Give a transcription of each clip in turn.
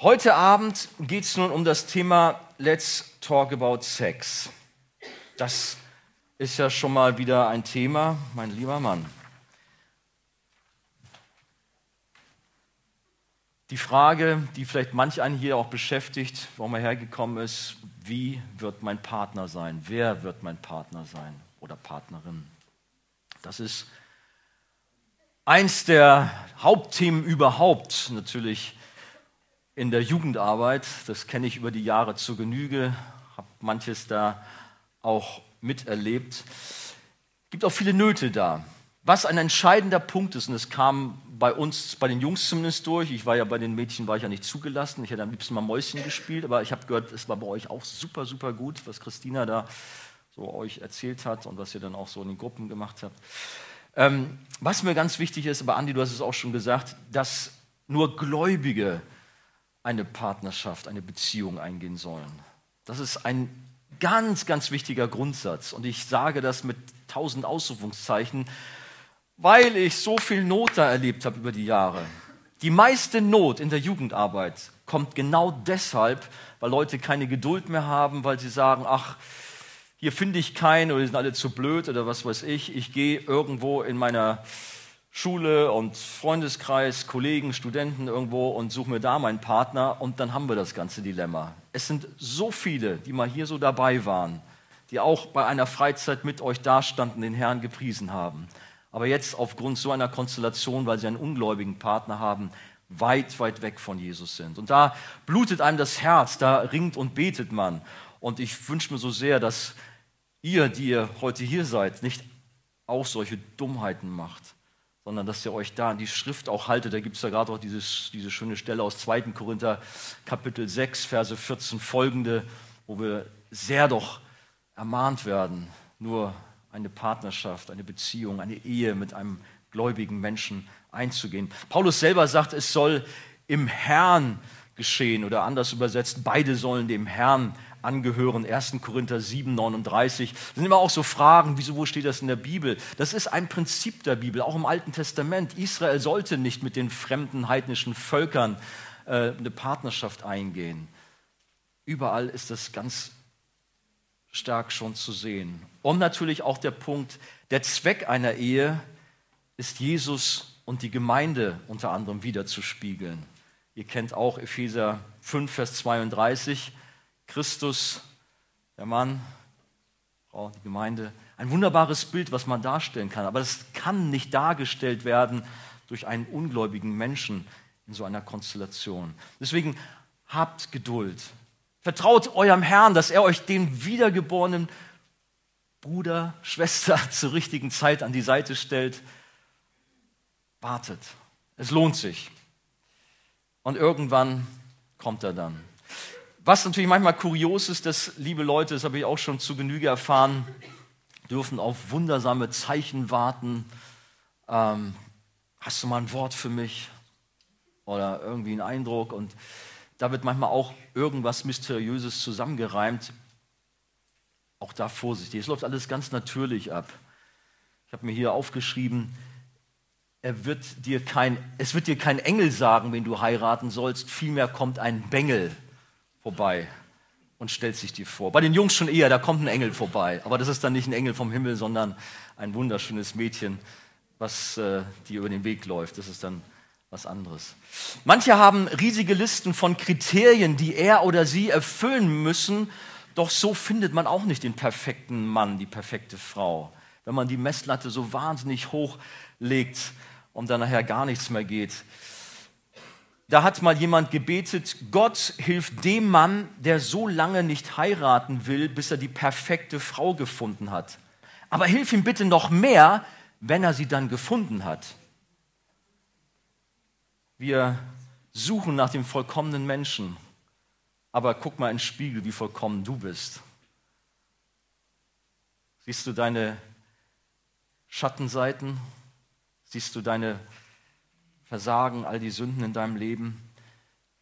Heute Abend geht es nun um das Thema Let's Talk About Sex. Das ist ja schon mal wieder ein Thema, mein lieber Mann. Die Frage, die vielleicht manch einen hier auch beschäftigt, warum er hergekommen ist, wie wird mein Partner sein? Wer wird mein Partner sein oder Partnerin? Das ist eins der Hauptthemen überhaupt natürlich in der Jugendarbeit. Das kenne ich über die Jahre zur Genüge, habe manches da auch miterlebt. Es gibt auch viele Nöte da. Was ein entscheidender Punkt ist, und es kam bei uns, bei den Jungs zumindest durch, ich war ja bei den Mädchen, war ich ja nicht zugelassen, ich hätte am liebsten mal Mäuschen gespielt, aber ich habe gehört, es war bei euch auch super, super gut, was Christina da so euch erzählt hat und was ihr dann auch so in den Gruppen gemacht habt. Ähm, was mir ganz wichtig ist, aber Andi, du hast es auch schon gesagt, dass nur Gläubige eine Partnerschaft, eine Beziehung eingehen sollen. Das ist ein ganz, ganz wichtiger Grundsatz. Und ich sage das mit tausend Ausrufungszeichen, weil ich so viel Not da erlebt habe über die Jahre. Die meiste Not in der Jugendarbeit kommt genau deshalb, weil Leute keine Geduld mehr haben, weil sie sagen, ach, hier finde ich keinen oder die sind alle zu blöd oder was weiß ich. Ich gehe irgendwo in meiner Schule und Freundeskreis, Kollegen, Studenten irgendwo und suche mir da meinen Partner und dann haben wir das ganze Dilemma. Es sind so viele, die mal hier so dabei waren, die auch bei einer Freizeit mit euch dastanden, den Herrn gepriesen haben. Aber jetzt aufgrund so einer Konstellation, weil sie einen ungläubigen Partner haben, weit, weit weg von Jesus sind. Und da blutet einem das Herz, da ringt und betet man. Und ich wünsche mir so sehr, dass ihr, die ihr heute hier seid, nicht auch solche Dummheiten macht sondern dass ihr euch da an die Schrift auch haltet. Da gibt es ja gerade auch dieses, diese schöne Stelle aus 2. Korinther Kapitel 6, Verse 14 folgende, wo wir sehr doch ermahnt werden, nur eine Partnerschaft, eine Beziehung, eine Ehe mit einem gläubigen Menschen einzugehen. Paulus selber sagt, es soll im Herrn geschehen oder anders übersetzt, beide sollen dem Herrn angehören. 1. Korinther 7, 39. Das sind immer auch so Fragen, wieso, wo steht das in der Bibel? Das ist ein Prinzip der Bibel, auch im Alten Testament. Israel sollte nicht mit den fremden heidnischen Völkern äh, eine Partnerschaft eingehen. Überall ist das ganz stark schon zu sehen. Und natürlich auch der Punkt, der Zweck einer Ehe ist Jesus und die Gemeinde unter anderem wiederzuspiegeln. Ihr kennt auch Epheser 5, Vers 32. Christus, der Mann, Frau, die Gemeinde. Ein wunderbares Bild, was man darstellen kann. Aber das kann nicht dargestellt werden durch einen ungläubigen Menschen in so einer Konstellation. Deswegen habt Geduld. Vertraut eurem Herrn, dass er euch den wiedergeborenen Bruder, Schwester zur richtigen Zeit an die Seite stellt. Wartet. Es lohnt sich. Und irgendwann kommt er dann. Was natürlich manchmal kurios ist, dass liebe Leute, das habe ich auch schon zu Genüge erfahren, dürfen auf wundersame Zeichen warten. Ähm, hast du mal ein Wort für mich? Oder irgendwie einen Eindruck? Und da wird manchmal auch irgendwas Mysteriöses zusammengereimt. Auch da vorsichtig. Es läuft alles ganz natürlich ab. Ich habe mir hier aufgeschrieben, er wird dir kein, es wird dir kein Engel sagen, wen du heiraten sollst, vielmehr kommt ein Bengel vorbei und stellt sich dir vor. Bei den Jungs schon eher, da kommt ein Engel vorbei. Aber das ist dann nicht ein Engel vom Himmel, sondern ein wunderschönes Mädchen, was äh, dir über den Weg läuft. Das ist dann was anderes. Manche haben riesige Listen von Kriterien, die er oder sie erfüllen müssen. Doch so findet man auch nicht den perfekten Mann, die perfekte Frau. Wenn man die Messlatte so wahnsinnig hoch legt und dann nachher gar nichts mehr geht. Da hat mal jemand gebetet, Gott hilft dem Mann, der so lange nicht heiraten will, bis er die perfekte Frau gefunden hat. Aber hilf ihm bitte noch mehr, wenn er sie dann gefunden hat. Wir suchen nach dem vollkommenen Menschen, aber guck mal in den Spiegel, wie vollkommen du bist. Siehst du deine Schattenseiten? Siehst du deine Versagen, all die Sünden in deinem Leben,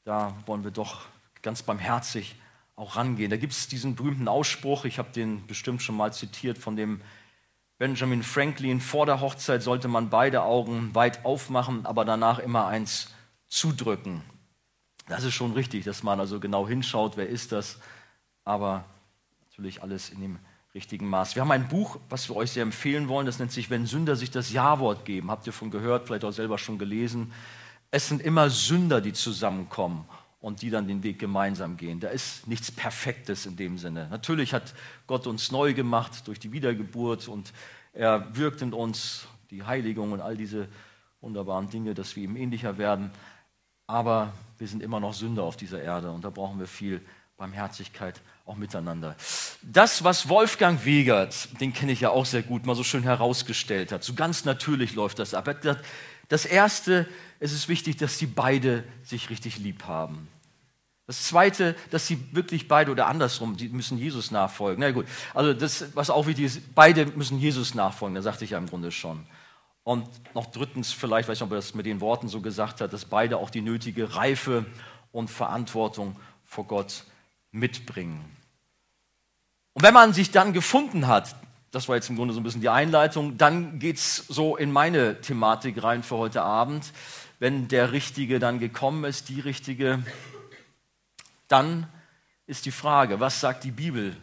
da wollen wir doch ganz barmherzig auch rangehen. Da gibt es diesen berühmten Ausspruch, ich habe den bestimmt schon mal zitiert, von dem Benjamin Franklin, vor der Hochzeit sollte man beide Augen weit aufmachen, aber danach immer eins zudrücken. Das ist schon richtig, dass man also genau hinschaut, wer ist das, aber natürlich alles in dem richtigen Maß. Wir haben ein Buch, was wir euch sehr empfehlen wollen, das nennt sich Wenn Sünder sich das Ja-Wort geben. Habt ihr von gehört, vielleicht auch selber schon gelesen. Es sind immer Sünder, die zusammenkommen und die dann den Weg gemeinsam gehen. Da ist nichts Perfektes in dem Sinne. Natürlich hat Gott uns neu gemacht durch die Wiedergeburt und er wirkt in uns die Heiligung und all diese wunderbaren Dinge, dass wir ihm ähnlicher werden. Aber wir sind immer noch Sünder auf dieser Erde und da brauchen wir viel Barmherzigkeit auch miteinander. Das, was Wolfgang Wegert, den kenne ich ja auch sehr gut, mal so schön herausgestellt hat, so ganz natürlich läuft das ab. Das Erste, es ist wichtig, dass die beide sich richtig lieb haben. Das Zweite, dass sie wirklich beide oder andersrum, die müssen Jesus nachfolgen. Na gut, also das, was auch wichtig ist, beide müssen Jesus nachfolgen, da sagte ich ja im Grunde schon. Und noch drittens, vielleicht, weiß ich nicht, ob er das mit den Worten so gesagt hat, dass beide auch die nötige Reife und Verantwortung vor Gott mitbringen. Und wenn man sich dann gefunden hat, das war jetzt im Grunde so ein bisschen die Einleitung, dann geht es so in meine Thematik rein für heute Abend. Wenn der Richtige dann gekommen ist, die Richtige, dann ist die Frage, was sagt die Bibel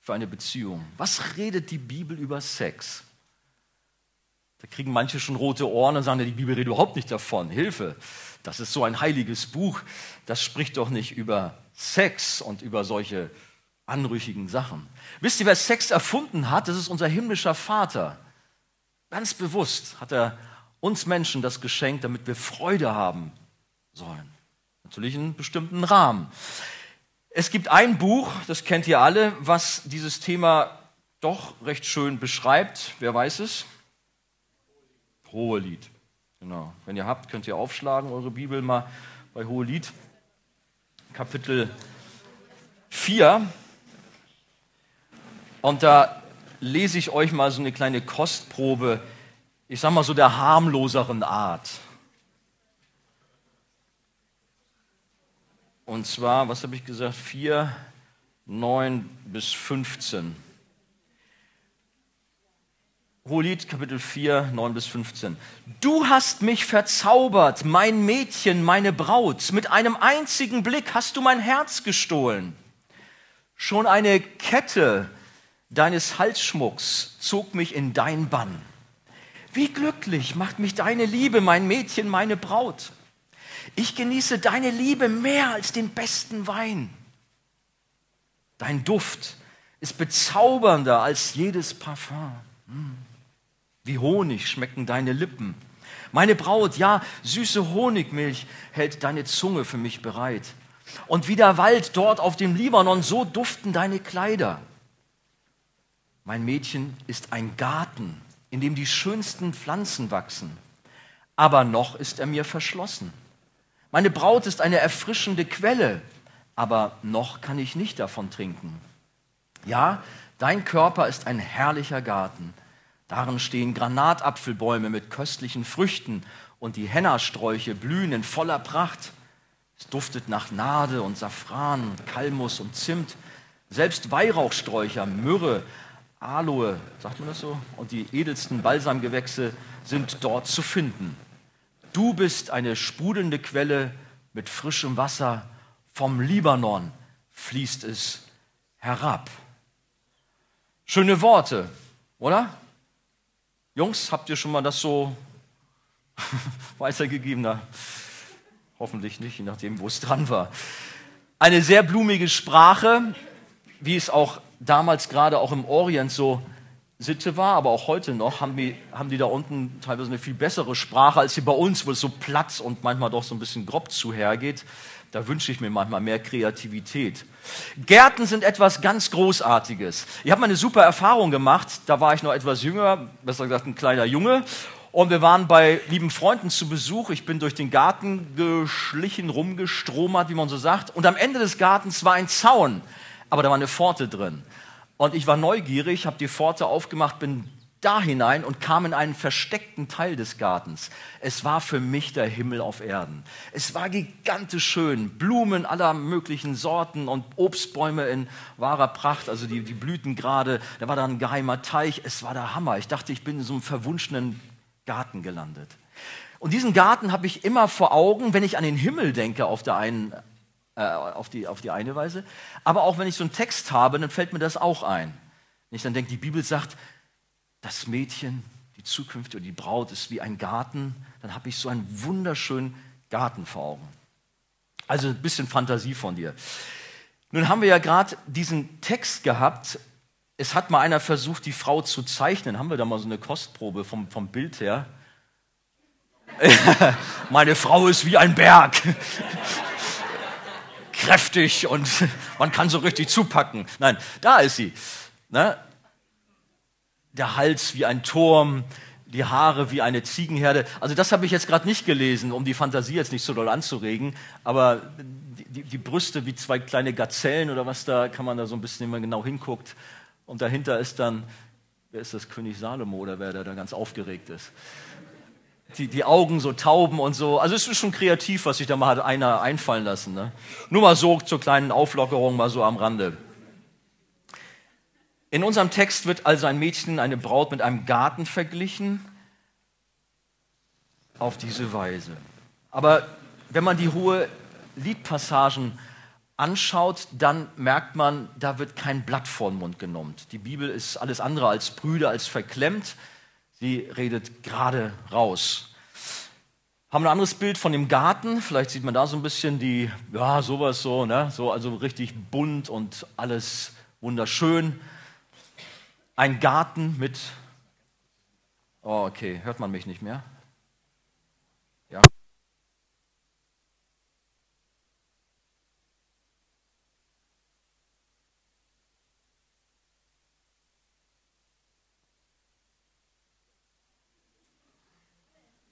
für eine Beziehung? Was redet die Bibel über Sex? Da kriegen manche schon rote Ohren und sagen, die Bibel redet überhaupt nicht davon. Hilfe, das ist so ein heiliges Buch, das spricht doch nicht über Sex und über solche anrüchigen Sachen. Wisst ihr, wer Sex erfunden hat? Das ist unser himmlischer Vater. Ganz bewusst hat er uns Menschen das geschenkt, damit wir Freude haben sollen. Natürlich in einem bestimmten Rahmen. Es gibt ein Buch, das kennt ihr alle, was dieses Thema doch recht schön beschreibt. Wer weiß es? Hohelied. Genau. Wenn ihr habt, könnt ihr aufschlagen, eure Bibel mal bei Hohelied. Kapitel 4. Und da lese ich euch mal so eine kleine Kostprobe, ich sag mal so der harmloseren Art. Und zwar, was habe ich gesagt? 4, 9 bis 15. Hohelied, Kapitel 4, 9 bis 15. Du hast mich verzaubert, mein Mädchen, meine Braut. Mit einem einzigen Blick hast du mein Herz gestohlen. Schon eine Kette deines Halsschmucks zog mich in dein Bann. Wie glücklich macht mich deine Liebe, mein Mädchen, meine Braut. Ich genieße deine Liebe mehr als den besten Wein. Dein Duft ist bezaubernder als jedes Parfum. Hm. Wie Honig schmecken deine Lippen. Meine Braut, ja, süße Honigmilch hält deine Zunge für mich bereit. Und wie der Wald dort auf dem Libanon, so duften deine Kleider. Mein Mädchen ist ein Garten, in dem die schönsten Pflanzen wachsen. Aber noch ist er mir verschlossen. Meine Braut ist eine erfrischende Quelle, aber noch kann ich nicht davon trinken. Ja, dein Körper ist ein herrlicher Garten. Darin stehen Granatapfelbäume mit köstlichen Früchten und die Hennasträuche blühen in voller Pracht. Es duftet nach Nade und Safran, Kalmus und Zimt. Selbst Weihrauchsträucher, Myrrhe, Aloe, sagt man das so, und die edelsten Balsamgewächse sind dort zu finden. Du bist eine sprudelnde Quelle mit frischem Wasser. Vom Libanon fließt es herab. Schöne Worte, oder? Jungs, habt ihr schon mal das so weitergegeben? Na, hoffentlich nicht, je nachdem, wo es dran war. Eine sehr blumige Sprache, wie es auch damals gerade auch im Orient so Sitte war, aber auch heute noch, haben die, haben die da unten teilweise eine viel bessere Sprache als hier bei uns, wo es so Platz und manchmal doch so ein bisschen grob zuhergeht. Da wünsche ich mir manchmal mehr Kreativität. Gärten sind etwas ganz Großartiges. Ich habe mal eine super Erfahrung gemacht. Da war ich noch etwas jünger, besser gesagt ein kleiner Junge. Und wir waren bei lieben Freunden zu Besuch. Ich bin durch den Garten geschlichen, rumgestromert, wie man so sagt. Und am Ende des Gartens war ein Zaun, aber da war eine Pforte drin. Und ich war neugierig, habe die Pforte aufgemacht, bin da hinein und kam in einen versteckten Teil des Gartens. Es war für mich der Himmel auf Erden. Es war gigantisch schön. Blumen aller möglichen Sorten und Obstbäume in wahrer Pracht, also die, die Blüten gerade. Da war da ein geheimer Teich. Es war der Hammer. Ich dachte, ich bin in so einem verwunschenen Garten gelandet. Und diesen Garten habe ich immer vor Augen, wenn ich an den Himmel denke, auf, der einen, äh, auf, die, auf die eine Weise. Aber auch wenn ich so einen Text habe, dann fällt mir das auch ein. Wenn ich dann denke, die Bibel sagt, das Mädchen, die zukünftige die Braut ist wie ein Garten, dann habe ich so einen wunderschönen Garten vor Augen. Also ein bisschen Fantasie von dir. Nun haben wir ja gerade diesen Text gehabt. Es hat mal einer versucht, die Frau zu zeichnen. Haben wir da mal so eine Kostprobe vom, vom Bild her? Meine Frau ist wie ein Berg. Kräftig und man kann so richtig zupacken. Nein, da ist sie. Ne? Der Hals wie ein Turm, die Haare wie eine Ziegenherde. Also das habe ich jetzt gerade nicht gelesen, um die Fantasie jetzt nicht so doll anzuregen. Aber die, die, Brüste wie zwei kleine Gazellen oder was da, kann man da so ein bisschen, wenn man genau hinguckt. Und dahinter ist dann, wer ist das, König Salomo oder wer der da ganz aufgeregt ist. Die, die Augen so Tauben und so. Also es ist schon kreativ, was sich da mal hat einer einfallen lassen. Ne? Nur mal so zur kleinen Auflockerung, mal so am Rande. In unserem Text wird also ein Mädchen, eine Braut mit einem Garten verglichen, auf diese Weise. Aber wenn man die hohe Liedpassagen anschaut, dann merkt man, da wird kein Blatt vor den Mund genommen. Die Bibel ist alles andere als Brüder, als verklemmt. Sie redet gerade raus. Haben ein anderes Bild von dem Garten. Vielleicht sieht man da so ein bisschen die, ja, sowas so, ne? so also richtig bunt und alles wunderschön ein Garten mit, oh okay, hört man mich nicht mehr? Ja.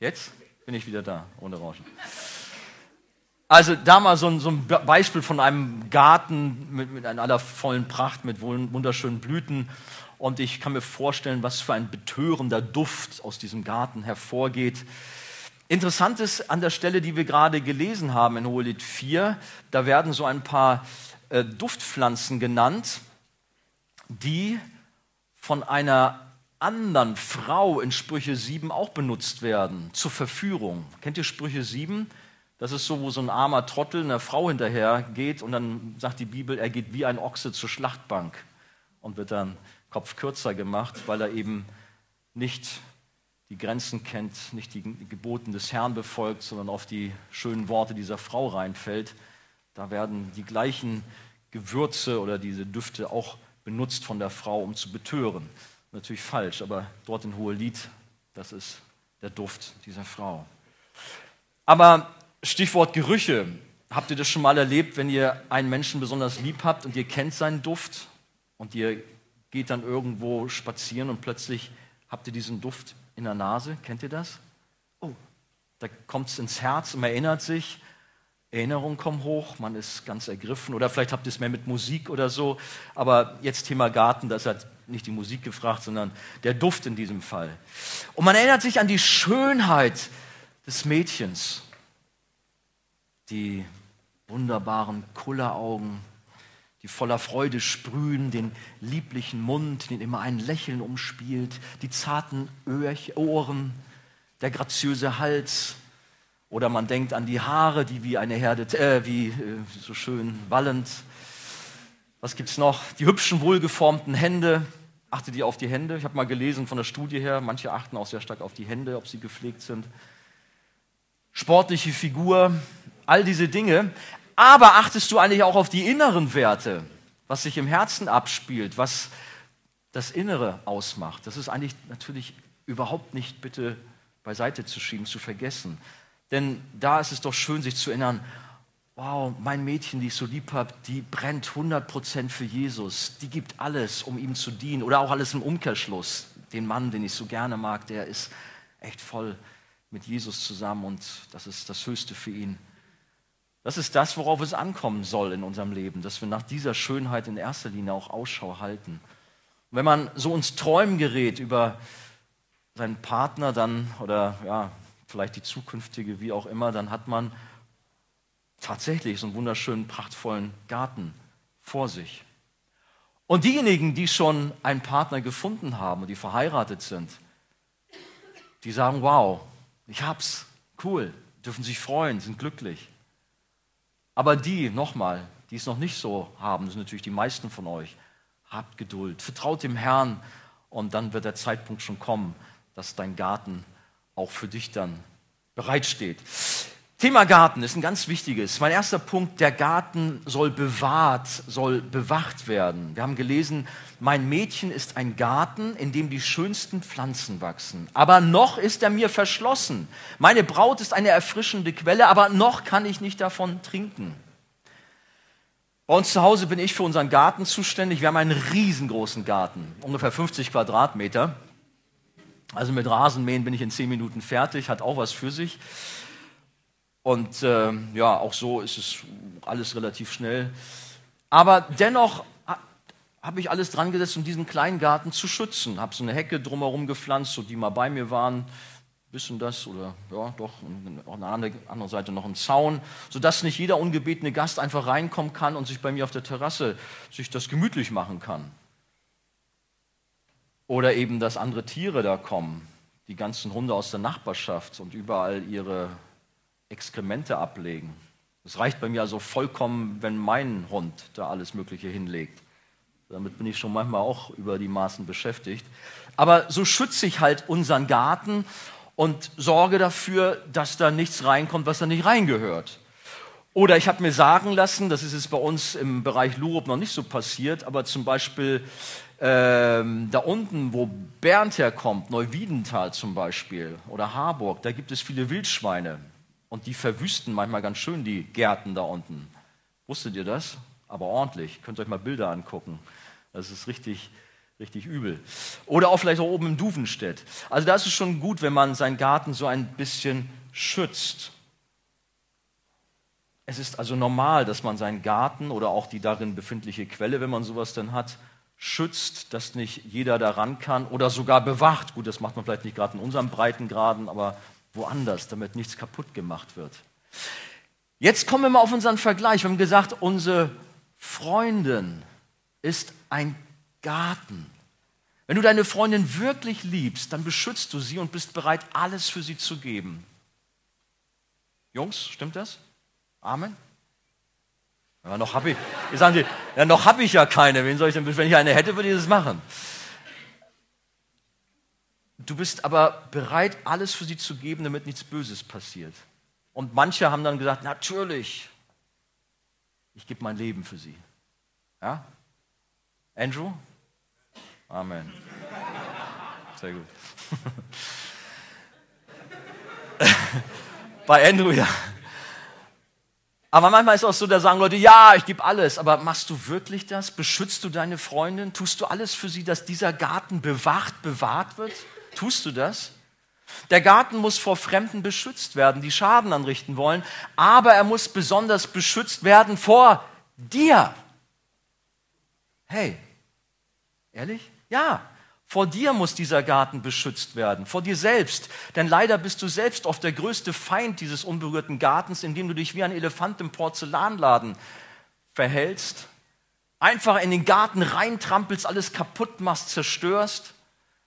Jetzt bin ich wieder da, ohne Rauschen. Also da mal so ein, so ein Beispiel von einem Garten mit, mit einer vollen Pracht, mit wunderschönen Blüten. Und ich kann mir vorstellen, was für ein betörender Duft aus diesem Garten hervorgeht. Interessant ist an der Stelle, die wir gerade gelesen haben in Hohelied 4, da werden so ein paar äh, Duftpflanzen genannt, die von einer anderen Frau in Sprüche 7 auch benutzt werden, zur Verführung. Kennt ihr Sprüche 7? Das ist so, wo so ein armer Trottel einer Frau hinterher geht und dann sagt die Bibel, er geht wie ein Ochse zur Schlachtbank und wird dann Kopf kürzer gemacht, weil er eben nicht die Grenzen kennt, nicht die Geboten des Herrn befolgt, sondern auf die schönen Worte dieser Frau reinfällt. Da werden die gleichen Gewürze oder diese Düfte auch benutzt von der Frau, um zu betören. Natürlich falsch, aber dort in Hohelied, das ist der Duft dieser Frau. Aber Stichwort Gerüche. Habt ihr das schon mal erlebt, wenn ihr einen Menschen besonders lieb habt und ihr kennt seinen Duft und ihr geht dann irgendwo spazieren und plötzlich habt ihr diesen Duft in der Nase. Kennt ihr das? Oh, da kommt es ins Herz und man erinnert sich. Erinnerungen kommen hoch, man ist ganz ergriffen. Oder vielleicht habt ihr es mehr mit Musik oder so. Aber jetzt Thema Garten, das hat nicht die Musik gefragt, sondern der Duft in diesem Fall. Und man erinnert sich an die Schönheit des Mädchens. Die wunderbaren Kulleraugen, die voller Freude sprühen, den lieblichen Mund, den immer ein Lächeln umspielt, die zarten Ohren, der graziöse Hals. Oder man denkt an die Haare, die wie eine Herde, äh, wie äh, so schön wallend. Was gibt's noch? Die hübschen, wohlgeformten Hände. Achtet ihr auf die Hände? Ich habe mal gelesen von der Studie her, manche achten auch sehr stark auf die Hände, ob sie gepflegt sind. Sportliche Figur, all diese Dinge. Aber achtest du eigentlich auch auf die inneren Werte, was sich im Herzen abspielt, was das Innere ausmacht? Das ist eigentlich natürlich überhaupt nicht bitte beiseite zu schieben, zu vergessen. Denn da ist es doch schön, sich zu erinnern, wow, mein Mädchen, die ich so lieb habe, die brennt 100% für Jesus. Die gibt alles, um ihm zu dienen. Oder auch alles im Umkehrschluss. Den Mann, den ich so gerne mag, der ist echt voll mit Jesus zusammen und das ist das Höchste für ihn. Das ist das, worauf es ankommen soll in unserem Leben, dass wir nach dieser Schönheit in erster Linie auch Ausschau halten. Und wenn man so ins Träumen gerät über seinen Partner dann oder ja, vielleicht die zukünftige, wie auch immer, dann hat man tatsächlich so einen wunderschönen, prachtvollen Garten vor sich. Und diejenigen, die schon einen Partner gefunden haben und die verheiratet sind, die sagen, wow, ich hab's, Cool, dürfen sich freuen, sind glücklich. Aber die, nochmal, die es noch nicht so haben, sind natürlich die meisten von euch. Habt Geduld, vertraut dem Herrn und dann wird der Zeitpunkt schon kommen, dass dein Garten auch für dich dann bereitsteht. Thema Garten ist ein ganz wichtiges. Mein erster Punkt, der Garten soll bewahrt, soll bewacht werden. Wir haben gelesen, mein Mädchen ist ein Garten, in dem die schönsten Pflanzen wachsen. Aber noch ist er mir verschlossen. Meine Braut ist eine erfrischende Quelle, aber noch kann ich nicht davon trinken. Bei uns zu Hause bin ich für unseren Garten zuständig. Wir haben einen riesengroßen Garten, ungefähr 50 Quadratmeter. Also mit Rasenmähen bin ich in 10 Minuten fertig, hat auch was für sich. Und äh, ja, auch so ist es alles relativ schnell. Aber dennoch habe ich alles dran gesetzt, um diesen kleinen Garten zu schützen. Habe so eine Hecke drumherum gepflanzt, so die mal bei mir waren. Wissen das? Oder ja, doch, und an der anderen Seite noch ein Zaun, sodass nicht jeder ungebetene Gast einfach reinkommen kann und sich bei mir auf der Terrasse sich das gemütlich machen kann. Oder eben, dass andere Tiere da kommen, die ganzen Hunde aus der Nachbarschaft und überall ihre Exkremente ablegen. Es reicht bei mir also vollkommen, wenn mein Hund da alles Mögliche hinlegt. Damit bin ich schon manchmal auch über die Maßen beschäftigt. Aber so schütze ich halt unseren Garten und sorge dafür, dass da nichts reinkommt, was da nicht reingehört. Oder ich habe mir sagen lassen, das ist jetzt bei uns im Bereich Lurup noch nicht so passiert, aber zum Beispiel ähm, da unten, wo Bernd herkommt, Neuwiedental zum Beispiel oder Harburg, da gibt es viele Wildschweine. Und die verwüsten manchmal ganz schön die Gärten da unten. Wusstet ihr das? Aber ordentlich. Könnt ihr euch mal Bilder angucken. Das ist richtig, richtig übel. Oder auch vielleicht auch oben im Duvenstedt. Also da ist es schon gut, wenn man seinen Garten so ein bisschen schützt. Es ist also normal, dass man seinen Garten oder auch die darin befindliche Quelle, wenn man sowas dann hat, schützt, dass nicht jeder daran kann oder sogar bewacht. Gut, das macht man vielleicht nicht gerade in unserem Breitengraden, aber woanders, damit nichts kaputt gemacht wird. Jetzt kommen wir mal auf unseren Vergleich. Wir haben gesagt, unsere Freundin ist ein Garten. Wenn du deine Freundin wirklich liebst, dann beschützt du sie und bist bereit, alles für sie zu geben. Jungs, stimmt das? Amen? Ja, noch habe ich, sagen Sie, ja, noch habe ich ja keine. Wen soll ich denn, wenn ich eine hätte, würde ich das machen. Du bist aber bereit, alles für sie zu geben, damit nichts Böses passiert. Und manche haben dann gesagt, natürlich, ich gebe mein Leben für sie. Ja? Andrew? Amen. Sehr gut. Bei Andrew ja. Aber manchmal ist es auch so, da sagen Leute, ja, ich gebe alles. Aber machst du wirklich das? Beschützt du deine Freundin? Tust du alles für sie, dass dieser Garten bewacht, bewahrt wird? Tust du das? Der Garten muss vor Fremden beschützt werden, die Schaden anrichten wollen, aber er muss besonders beschützt werden vor dir. Hey, ehrlich? Ja, vor dir muss dieser Garten beschützt werden, vor dir selbst. Denn leider bist du selbst oft der größte Feind dieses unberührten Gartens, indem du dich wie ein Elefant im Porzellanladen verhältst, einfach in den Garten reintrampelst, alles kaputt machst, zerstörst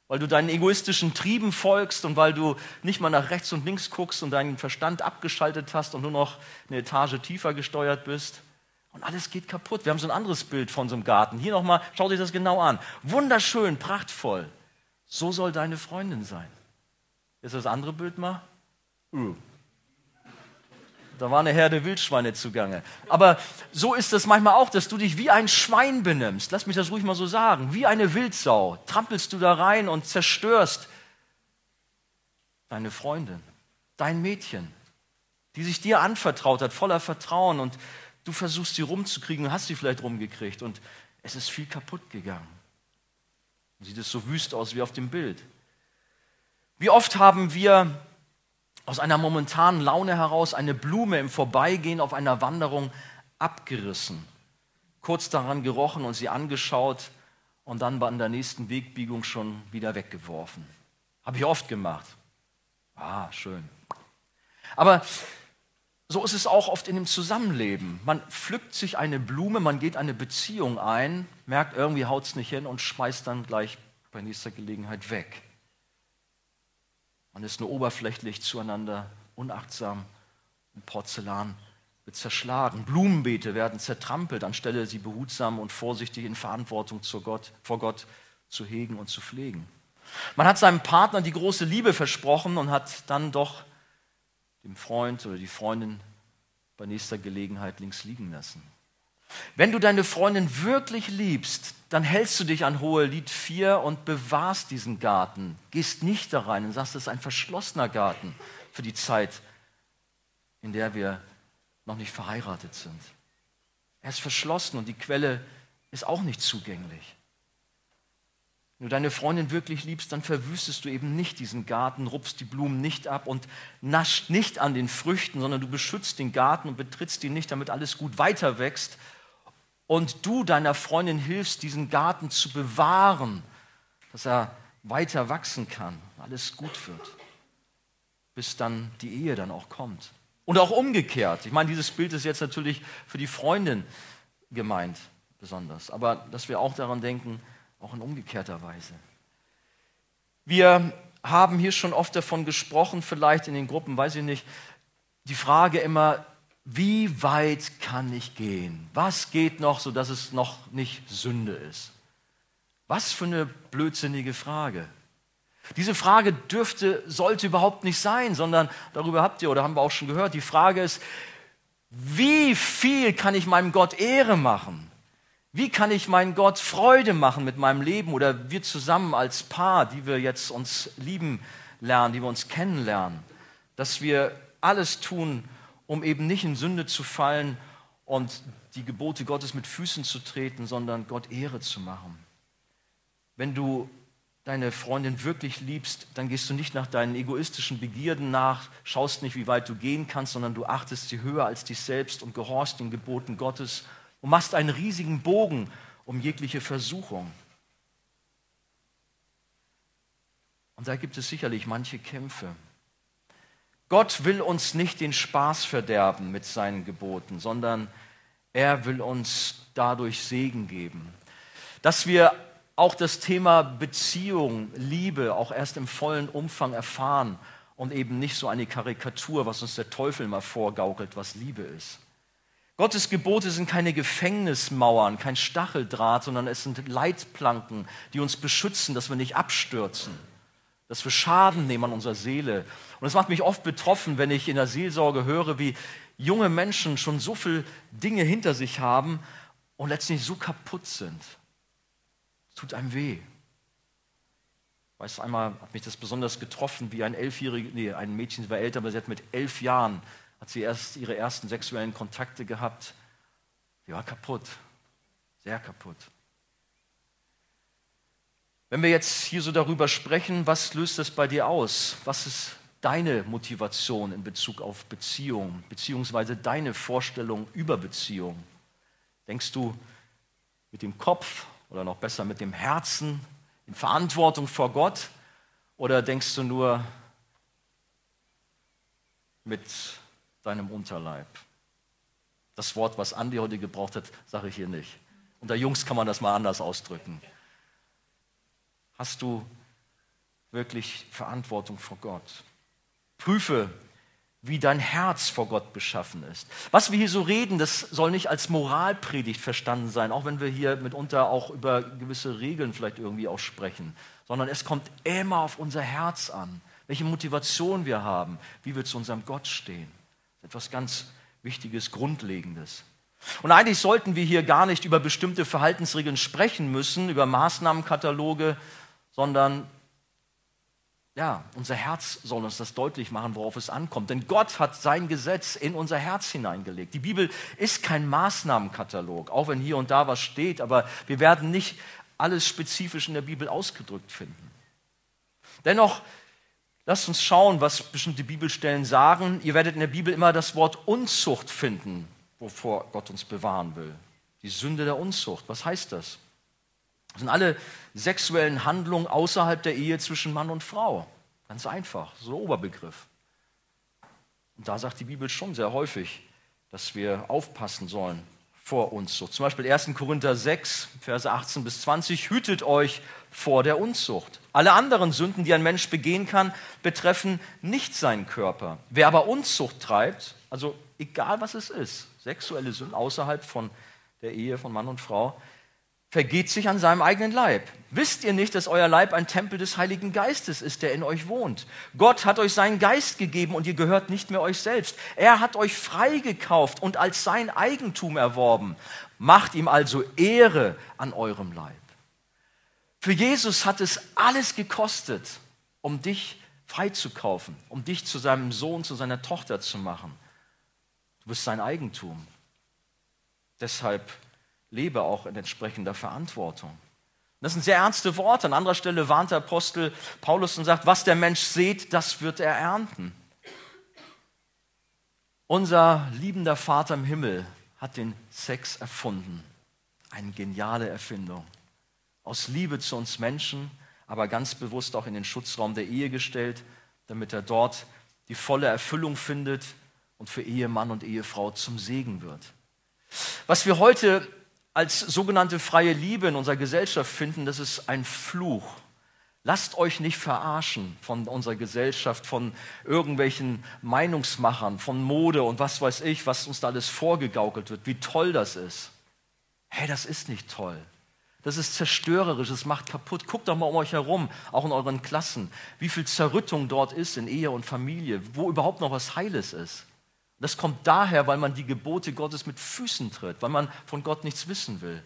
weil du deinen egoistischen Trieben folgst und weil du nicht mal nach rechts und links guckst und deinen Verstand abgeschaltet hast und nur noch eine Etage tiefer gesteuert bist. Und alles geht kaputt. Wir haben so ein anderes Bild von so einem Garten. Hier nochmal, schau dir das genau an. Wunderschön, prachtvoll. So soll deine Freundin sein. Ist das andere Bild mal? Uh, da war eine Herde Wildschweine zugange. Aber so ist es manchmal auch, dass du dich wie ein Schwein benimmst. Lass mich das ruhig mal so sagen. Wie eine Wildsau trampelst du da rein und zerstörst deine Freundin, dein Mädchen, die sich dir anvertraut hat, voller Vertrauen und du versuchst sie rumzukriegen, hast sie vielleicht rumgekriegt und es ist viel kaputt gegangen. Sieht es so wüst aus wie auf dem Bild. Wie oft haben wir aus einer momentanen Laune heraus eine Blume im Vorbeigehen auf einer Wanderung abgerissen, kurz daran gerochen und sie angeschaut und dann bei der nächsten Wegbiegung schon wieder weggeworfen. Habe ich oft gemacht. Ah, schön. Aber so ist es auch oft in dem Zusammenleben. Man pflückt sich eine Blume, man geht eine Beziehung ein, merkt, irgendwie haut es nicht hin und schmeißt dann gleich bei nächster Gelegenheit weg. Man ist nur oberflächlich zueinander unachtsam und Porzellan wird zerschlagen. Blumenbeete werden zertrampelt, anstelle sie behutsam und vorsichtig in Verantwortung Gott, vor Gott zu hegen und zu pflegen. Man hat seinem Partner die große Liebe versprochen und hat dann doch dem Freund oder die Freundin bei nächster Gelegenheit links liegen lassen. Wenn du deine Freundin wirklich liebst, dann hältst du dich an Hohe Lied 4 und bewahrst diesen Garten. Gehst nicht da rein und sagst, es ist ein verschlossener Garten für die Zeit, in der wir noch nicht verheiratet sind. Er ist verschlossen und die Quelle ist auch nicht zugänglich. Wenn du deine Freundin wirklich liebst, dann verwüstest du eben nicht diesen Garten, rupfst die Blumen nicht ab und nascht nicht an den Früchten, sondern du beschützt den Garten und betrittst ihn nicht, damit alles gut weiter wächst. Und du deiner Freundin hilfst, diesen Garten zu bewahren, dass er weiter wachsen kann, alles gut wird, bis dann die Ehe dann auch kommt. Und auch umgekehrt. Ich meine, dieses Bild ist jetzt natürlich für die Freundin gemeint, besonders. Aber dass wir auch daran denken, auch in umgekehrter Weise. Wir haben hier schon oft davon gesprochen, vielleicht in den Gruppen, weiß ich nicht, die Frage immer, wie weit kann ich gehen? Was geht noch, sodass es noch nicht Sünde ist? Was für eine blödsinnige Frage. Diese Frage dürfte, sollte überhaupt nicht sein, sondern darüber habt ihr oder haben wir auch schon gehört. Die Frage ist, wie viel kann ich meinem Gott Ehre machen? Wie kann ich meinen Gott Freude machen mit meinem Leben oder wir zusammen als Paar, die wir jetzt uns lieben lernen, die wir uns kennenlernen, dass wir alles tun, um eben nicht in Sünde zu fallen und die Gebote Gottes mit Füßen zu treten, sondern Gott Ehre zu machen. Wenn du deine Freundin wirklich liebst, dann gehst du nicht nach deinen egoistischen Begierden nach, schaust nicht, wie weit du gehen kannst, sondern du achtest sie höher als dich selbst und gehorchst den Geboten Gottes und machst einen riesigen Bogen um jegliche Versuchung. Und da gibt es sicherlich manche Kämpfe. Gott will uns nicht den Spaß verderben mit seinen Geboten, sondern er will uns dadurch Segen geben. Dass wir auch das Thema Beziehung, Liebe auch erst im vollen Umfang erfahren und eben nicht so eine Karikatur, was uns der Teufel mal vorgaukelt, was Liebe ist. Gottes Gebote sind keine Gefängnismauern, kein Stacheldraht, sondern es sind Leitplanken, die uns beschützen, dass wir nicht abstürzen, dass wir Schaden nehmen an unserer Seele. Und es macht mich oft betroffen, wenn ich in der Seelsorge höre, wie junge Menschen schon so viele Dinge hinter sich haben und letztlich so kaputt sind. Es tut einem weh. Ich weiß, einmal hat mich das besonders getroffen, wie ein elfjähriges, nee, ein Mädchen, sie war älter, aber sie hat mit elf Jahren, hat sie erst ihre ersten sexuellen Kontakte gehabt. Sie war kaputt, sehr kaputt. Wenn wir jetzt hier so darüber sprechen, was löst das bei dir aus? Was ist deine Motivation in Bezug auf Beziehung, beziehungsweise deine Vorstellung über Beziehung? Denkst du mit dem Kopf oder noch besser mit dem Herzen in Verantwortung vor Gott? Oder denkst du nur mit deinem Unterleib? Das Wort, was Andi heute gebraucht hat, sage ich hier nicht. Unter Jungs kann man das mal anders ausdrücken. Hast du wirklich Verantwortung vor Gott? Prüfe wie dein Herz vor Gott beschaffen ist. Was wir hier so reden, das soll nicht als Moralpredigt verstanden sein, auch wenn wir hier mitunter auch über gewisse Regeln vielleicht irgendwie auch sprechen, sondern es kommt immer auf unser Herz an, welche Motivation wir haben, wie wir zu unserem Gott stehen. Etwas ganz Wichtiges, Grundlegendes. Und eigentlich sollten wir hier gar nicht über bestimmte Verhaltensregeln sprechen müssen, über Maßnahmenkataloge, sondern ja, unser Herz soll uns das deutlich machen, worauf es ankommt. Denn Gott hat sein Gesetz in unser Herz hineingelegt. Die Bibel ist kein Maßnahmenkatalog, auch wenn hier und da was steht, aber wir werden nicht alles spezifisch in der Bibel ausgedrückt finden. Dennoch, lasst uns schauen, was bestimmte Bibelstellen sagen. Ihr werdet in der Bibel immer das Wort Unzucht finden, wovor Gott uns bewahren will. Die Sünde der Unzucht. Was heißt das? Das sind alle sexuellen Handlungen außerhalb der Ehe zwischen Mann und Frau. Ganz einfach, so ein Oberbegriff. Und da sagt die Bibel schon sehr häufig, dass wir aufpassen sollen vor Unzucht. Zum Beispiel 1. Korinther 6, Verse 18 bis 20. Hütet euch vor der Unzucht. Alle anderen Sünden, die ein Mensch begehen kann, betreffen nicht seinen Körper. Wer aber Unzucht treibt, also egal was es ist, sexuelle Sünden außerhalb von der Ehe von Mann und Frau, vergeht sich an seinem eigenen Leib. Wisst ihr nicht, dass euer Leib ein Tempel des Heiligen Geistes ist, der in euch wohnt? Gott hat euch seinen Geist gegeben und ihr gehört nicht mehr euch selbst. Er hat euch freigekauft und als sein Eigentum erworben. Macht ihm also Ehre an eurem Leib. Für Jesus hat es alles gekostet, um dich freizukaufen, um dich zu seinem Sohn, zu seiner Tochter zu machen. Du bist sein Eigentum. Deshalb lebe auch in entsprechender Verantwortung. Das sind sehr ernste Worte. An anderer Stelle warnt der Apostel Paulus und sagt, was der Mensch sät, das wird er ernten. Unser liebender Vater im Himmel hat den Sex erfunden. Eine geniale Erfindung. Aus Liebe zu uns Menschen, aber ganz bewusst auch in den Schutzraum der Ehe gestellt, damit er dort die volle Erfüllung findet und für Ehemann und Ehefrau zum Segen wird. Was wir heute als sogenannte freie Liebe in unserer Gesellschaft finden, das ist ein Fluch. Lasst euch nicht verarschen von unserer Gesellschaft, von irgendwelchen Meinungsmachern, von Mode und was weiß ich, was uns da alles vorgegaukelt wird, wie toll das ist. Hey, das ist nicht toll. Das ist zerstörerisch, das macht kaputt. Guckt doch mal um euch herum, auch in euren Klassen, wie viel Zerrüttung dort ist in Ehe und Familie, wo überhaupt noch was Heiles ist. Das kommt daher, weil man die Gebote Gottes mit Füßen tritt, weil man von Gott nichts wissen will.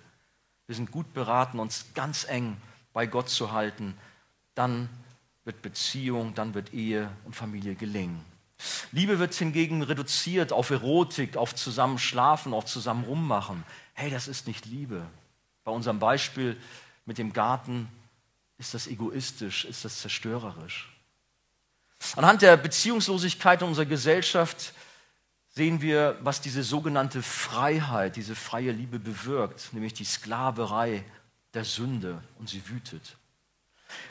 Wir sind gut beraten, uns ganz eng bei Gott zu halten. Dann wird Beziehung, dann wird Ehe und Familie gelingen. Liebe wird hingegen reduziert auf Erotik, auf Zusammenschlafen, auf zusammen rummachen. Hey, das ist nicht Liebe. Bei unserem Beispiel mit dem Garten ist das egoistisch, ist das zerstörerisch. Anhand der Beziehungslosigkeit in unserer Gesellschaft sehen wir, was diese sogenannte Freiheit, diese freie Liebe bewirkt, nämlich die Sklaverei der Sünde und sie wütet.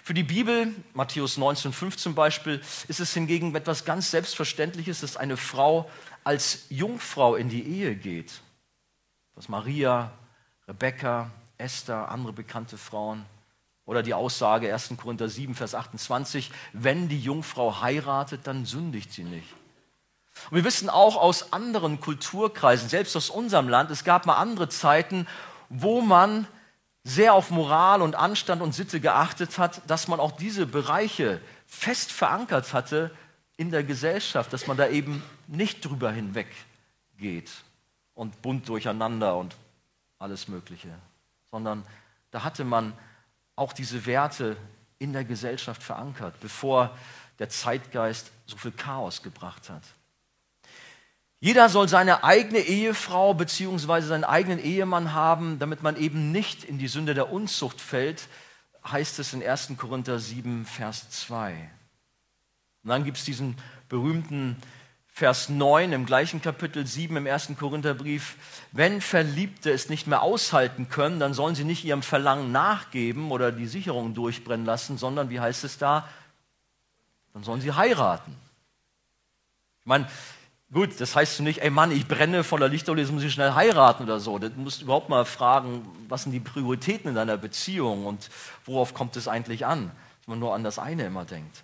Für die Bibel, Matthäus 19,5 zum Beispiel, ist es hingegen etwas ganz Selbstverständliches, dass eine Frau als Jungfrau in die Ehe geht. Dass Maria, Rebekka, Esther, andere bekannte Frauen oder die Aussage 1. Korinther 7, Vers 28, wenn die Jungfrau heiratet, dann sündigt sie nicht. Und wir wissen auch aus anderen Kulturkreisen, selbst aus unserem Land, es gab mal andere Zeiten, wo man sehr auf Moral und Anstand und Sitte geachtet hat, dass man auch diese Bereiche fest verankert hatte in der Gesellschaft, dass man da eben nicht drüber hinweg geht und bunt durcheinander und alles Mögliche, sondern da hatte man auch diese Werte in der Gesellschaft verankert, bevor der Zeitgeist so viel Chaos gebracht hat. Jeder soll seine eigene Ehefrau bzw. seinen eigenen Ehemann haben, damit man eben nicht in die Sünde der Unzucht fällt, heißt es in 1. Korinther 7, Vers 2. Und dann gibt es diesen berühmten Vers 9 im gleichen Kapitel 7 im 1. Korintherbrief. Wenn Verliebte es nicht mehr aushalten können, dann sollen sie nicht ihrem Verlangen nachgeben oder die Sicherung durchbrennen lassen, sondern, wie heißt es da, dann sollen sie heiraten. Ich meine, Gut, das heißt nicht, ey Mann, ich brenne voller Lichter jetzt muss ich schnell heiraten oder so. Du musst überhaupt mal fragen, was sind die Prioritäten in deiner Beziehung und worauf kommt es eigentlich an, dass man nur an das eine immer denkt.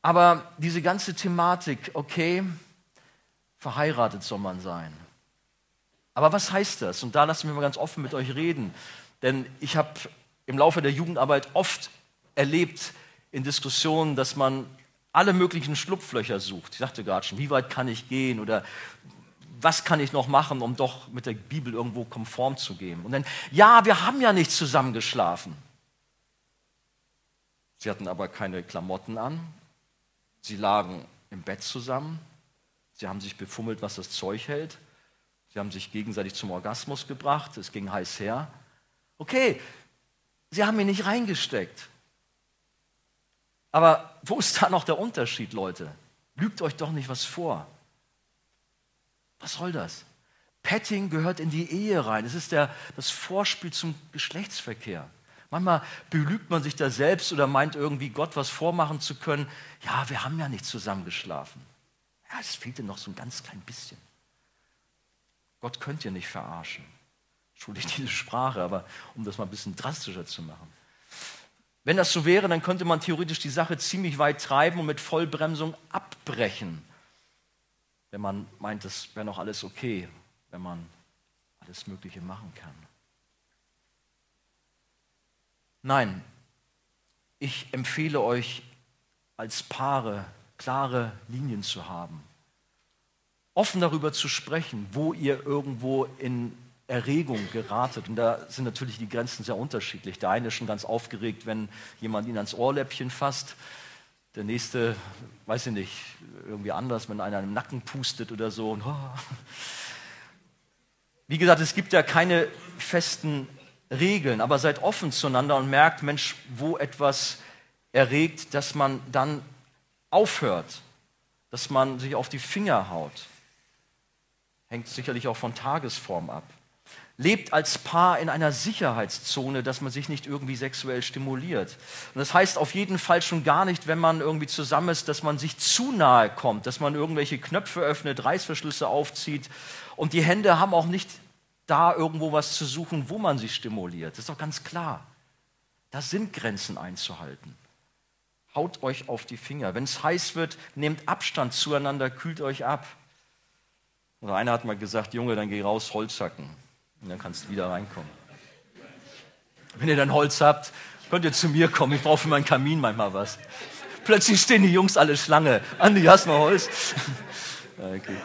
Aber diese ganze Thematik, okay, verheiratet soll man sein. Aber was heißt das? Und da lassen wir mal ganz offen mit euch reden. Denn ich habe im Laufe der Jugendarbeit oft erlebt in Diskussionen, dass man alle möglichen Schlupflöcher sucht. Ich sagte gerade schon, wie weit kann ich gehen oder was kann ich noch machen, um doch mit der Bibel irgendwo konform zu gehen? Und dann, ja, wir haben ja nicht zusammen geschlafen. Sie hatten aber keine Klamotten an. Sie lagen im Bett zusammen. Sie haben sich befummelt, was das Zeug hält. Sie haben sich gegenseitig zum Orgasmus gebracht. Es ging heiß her. Okay, sie haben ihn nicht reingesteckt. Aber wo ist da noch der Unterschied, Leute? Lügt euch doch nicht was vor. Was soll das? Petting gehört in die Ehe rein. Es ist der, das Vorspiel zum Geschlechtsverkehr. Manchmal belügt man sich da selbst oder meint irgendwie Gott was vormachen zu können. Ja, wir haben ja nicht zusammen geschlafen. Ja, es fehlte noch so ein ganz klein bisschen. Gott könnt ihr nicht verarschen. Entschuldigt diese Sprache, aber um das mal ein bisschen drastischer zu machen. Wenn das so wäre, dann könnte man theoretisch die Sache ziemlich weit treiben und mit Vollbremsung abbrechen, wenn man meint, das wäre noch alles okay, wenn man alles Mögliche machen kann. Nein, ich empfehle euch als Paare klare Linien zu haben, offen darüber zu sprechen, wo ihr irgendwo in Erregung geratet. Und da sind natürlich die Grenzen sehr unterschiedlich. Der eine ist schon ganz aufgeregt, wenn jemand ihn ans Ohrläppchen fasst. Der nächste, weiß ich nicht, irgendwie anders, wenn einer im Nacken pustet oder so. Und, oh. Wie gesagt, es gibt ja keine festen Regeln, aber seid offen zueinander und merkt, Mensch, wo etwas erregt, dass man dann aufhört, dass man sich auf die Finger haut. Hängt sicherlich auch von Tagesform ab lebt als Paar in einer Sicherheitszone, dass man sich nicht irgendwie sexuell stimuliert. Und das heißt auf jeden Fall schon gar nicht, wenn man irgendwie zusammen ist, dass man sich zu nahe kommt, dass man irgendwelche Knöpfe öffnet, Reißverschlüsse aufzieht. Und die Hände haben auch nicht da irgendwo was zu suchen, wo man sich stimuliert. Das ist doch ganz klar. Da sind Grenzen einzuhalten. Haut euch auf die Finger. Wenn es heiß wird, nehmt Abstand zueinander, kühlt euch ab. Oder einer hat mal gesagt, Junge, dann geh raus, Holz hacken. Und dann kannst du wieder reinkommen. Wenn ihr dann Holz habt, könnt ihr zu mir kommen. Ich brauche für meinen Kamin manchmal was. Plötzlich stehen die Jungs alle Schlange. Andi, hast du mal Holz? okay.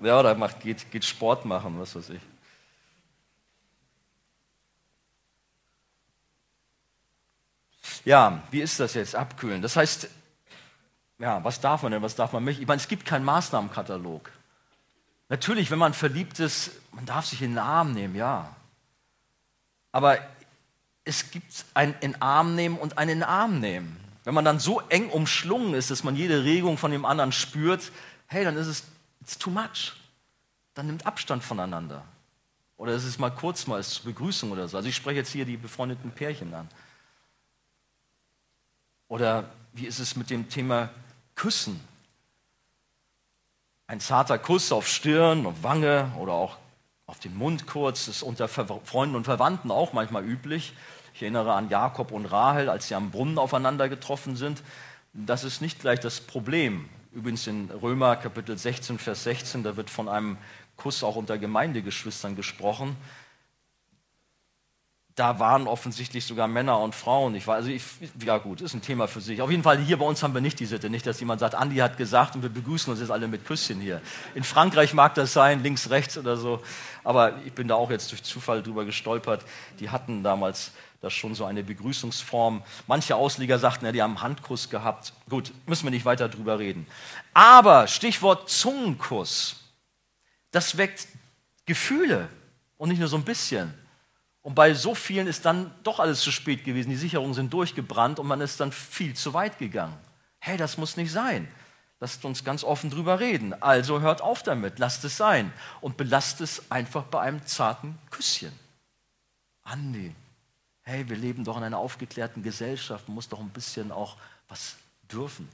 Ja, oder macht, geht, geht Sport machen, was weiß ich. Ja, wie ist das jetzt? Abkühlen. Das heißt, ja, was darf man denn, was darf man nicht? Ich meine, es gibt keinen Maßnahmenkatalog. Natürlich, wenn man verliebt ist, man darf sich in den Arm nehmen, ja. Aber es gibt ein in Arm nehmen und ein in Arm nehmen. Wenn man dann so eng umschlungen ist, dass man jede Regung von dem anderen spürt, hey, dann ist es it's too much. Dann nimmt Abstand voneinander. Oder es ist mal kurz mal als Begrüßung oder so. Also ich spreche jetzt hier die befreundeten Pärchen an. Oder wie ist es mit dem Thema Küssen? Ein zarter Kuss auf Stirn und Wange oder auch auf den Mund kurz ist unter Freunden und Verwandten auch manchmal üblich. Ich erinnere an Jakob und Rahel, als sie am Brunnen aufeinander getroffen sind. Das ist nicht gleich das Problem. Übrigens in Römer Kapitel 16, Vers 16, da wird von einem Kuss auch unter Gemeindegeschwistern gesprochen da waren offensichtlich sogar Männer und Frauen. Ich war, also ich, ja gut, ist ein Thema für sich. Auf jeden Fall hier bei uns haben wir nicht die Sitte, nicht, dass jemand sagt, Andi hat gesagt und wir begrüßen uns jetzt alle mit Küsschen hier. In Frankreich mag das sein, links, rechts oder so, aber ich bin da auch jetzt durch Zufall drüber gestolpert. Die hatten damals das schon so eine Begrüßungsform. Manche Ausleger sagten, ja, die haben Handkuss gehabt. Gut, müssen wir nicht weiter drüber reden. Aber Stichwort Zungenkuss, das weckt Gefühle und nicht nur so ein bisschen. Und bei so vielen ist dann doch alles zu spät gewesen. Die Sicherungen sind durchgebrannt und man ist dann viel zu weit gegangen. Hey, das muss nicht sein. Lasst uns ganz offen drüber reden. Also hört auf damit, lasst es sein und belasst es einfach bei einem zarten Küsschen. Andi, hey, wir leben doch in einer aufgeklärten Gesellschaft, man muss doch ein bisschen auch was dürfen.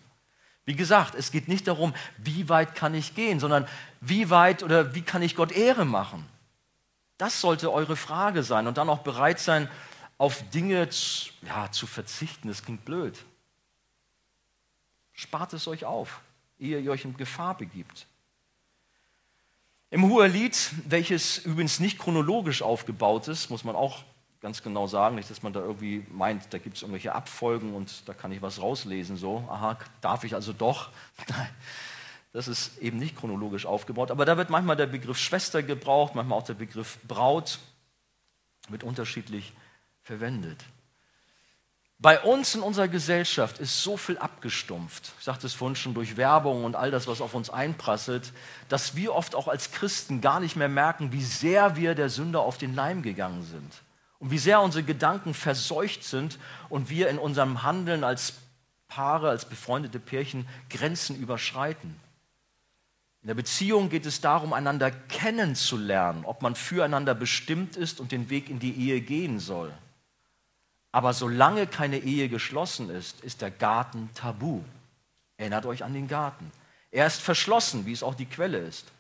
Wie gesagt, es geht nicht darum, wie weit kann ich gehen, sondern wie weit oder wie kann ich Gott Ehre machen. Das sollte eure Frage sein und dann auch bereit sein, auf Dinge zu, ja, zu verzichten. Das klingt blöd. Spart es euch auf, ehe ihr euch in Gefahr begibt. Im Hohelied, welches übrigens nicht chronologisch aufgebaut ist, muss man auch ganz genau sagen, nicht, dass man da irgendwie meint, da gibt es irgendwelche Abfolgen und da kann ich was rauslesen, so, aha, darf ich also doch. Nein, das ist eben nicht chronologisch aufgebaut. Aber da wird manchmal der Begriff Schwester gebraucht, manchmal auch der Begriff Braut, wird unterschiedlich verwendet. Bei uns in unserer Gesellschaft ist so viel abgestumpft, ich sagte es vorhin schon durch Werbung und all das, was auf uns einprasselt, dass wir oft auch als Christen gar nicht mehr merken, wie sehr wir der Sünde auf den Leim gegangen sind und wie sehr unsere Gedanken verseucht sind und wir in unserem Handeln als Paare, als befreundete Pärchen Grenzen überschreiten. In der Beziehung geht es darum, einander kennenzulernen, ob man füreinander bestimmt ist und den Weg in die Ehe gehen soll. Aber solange keine Ehe geschlossen ist, ist der Garten tabu. Erinnert euch an den Garten. Er ist verschlossen, wie es auch die Quelle ist.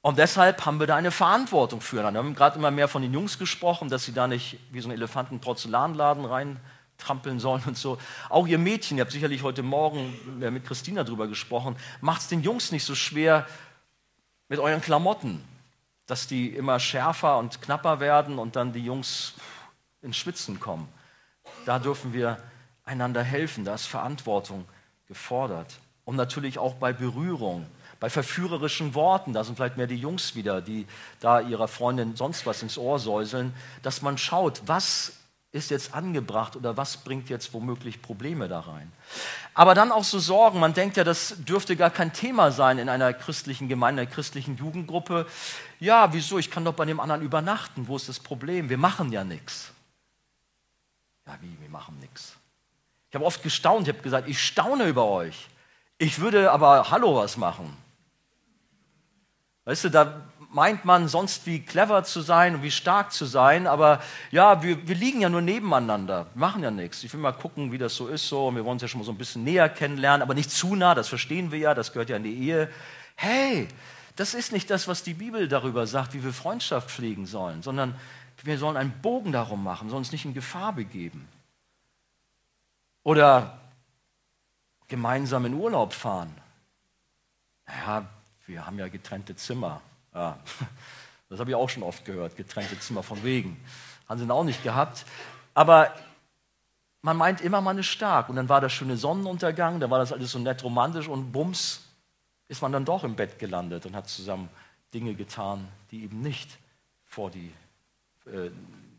Und deshalb haben wir da eine Verantwortung füreinander. Wir haben gerade immer mehr von den Jungs gesprochen, dass sie da nicht wie so ein Elefant in einen Reintrampeln sollen und so. Auch ihr Mädchen, ihr habt sicherlich heute Morgen mit Christina drüber gesprochen, macht es den Jungs nicht so schwer mit euren Klamotten, dass die immer schärfer und knapper werden und dann die Jungs ins Schwitzen kommen. Da dürfen wir einander helfen, da ist Verantwortung gefordert. Und natürlich auch bei Berührung bei verführerischen Worten, da sind vielleicht mehr die Jungs wieder, die da ihrer Freundin sonst was ins Ohr säuseln, dass man schaut, was ist jetzt angebracht oder was bringt jetzt womöglich Probleme da rein. Aber dann auch so Sorgen, man denkt ja, das dürfte gar kein Thema sein in einer christlichen Gemeinde, einer christlichen Jugendgruppe. Ja, wieso? Ich kann doch bei dem anderen übernachten. Wo ist das Problem? Wir machen ja nichts. Ja, wie? Wir machen nichts. Ich habe oft gestaunt, ich habe gesagt, ich staune über euch. Ich würde aber Hallo was machen. Weißt du, da meint man sonst wie clever zu sein und wie stark zu sein, aber ja, wir, wir liegen ja nur nebeneinander, machen ja nichts. Ich will mal gucken, wie das so ist, so, und wir wollen uns ja schon mal so ein bisschen näher kennenlernen, aber nicht zu nah, das verstehen wir ja, das gehört ja in die Ehe. Hey, das ist nicht das, was die Bibel darüber sagt, wie wir Freundschaft pflegen sollen, sondern wir sollen einen Bogen darum machen, sollen uns nicht in Gefahr begeben. Oder gemeinsam in Urlaub fahren. Ja, wir haben ja getrennte Zimmer. Ja, das habe ich auch schon oft gehört, getrennte Zimmer von wegen. Haben sie auch nicht gehabt. Aber man meint immer, man ist stark. Und dann war der schöne Sonnenuntergang, da war das alles so nett romantisch und bums ist man dann doch im Bett gelandet und hat zusammen Dinge getan, die eben nicht, vor die, äh,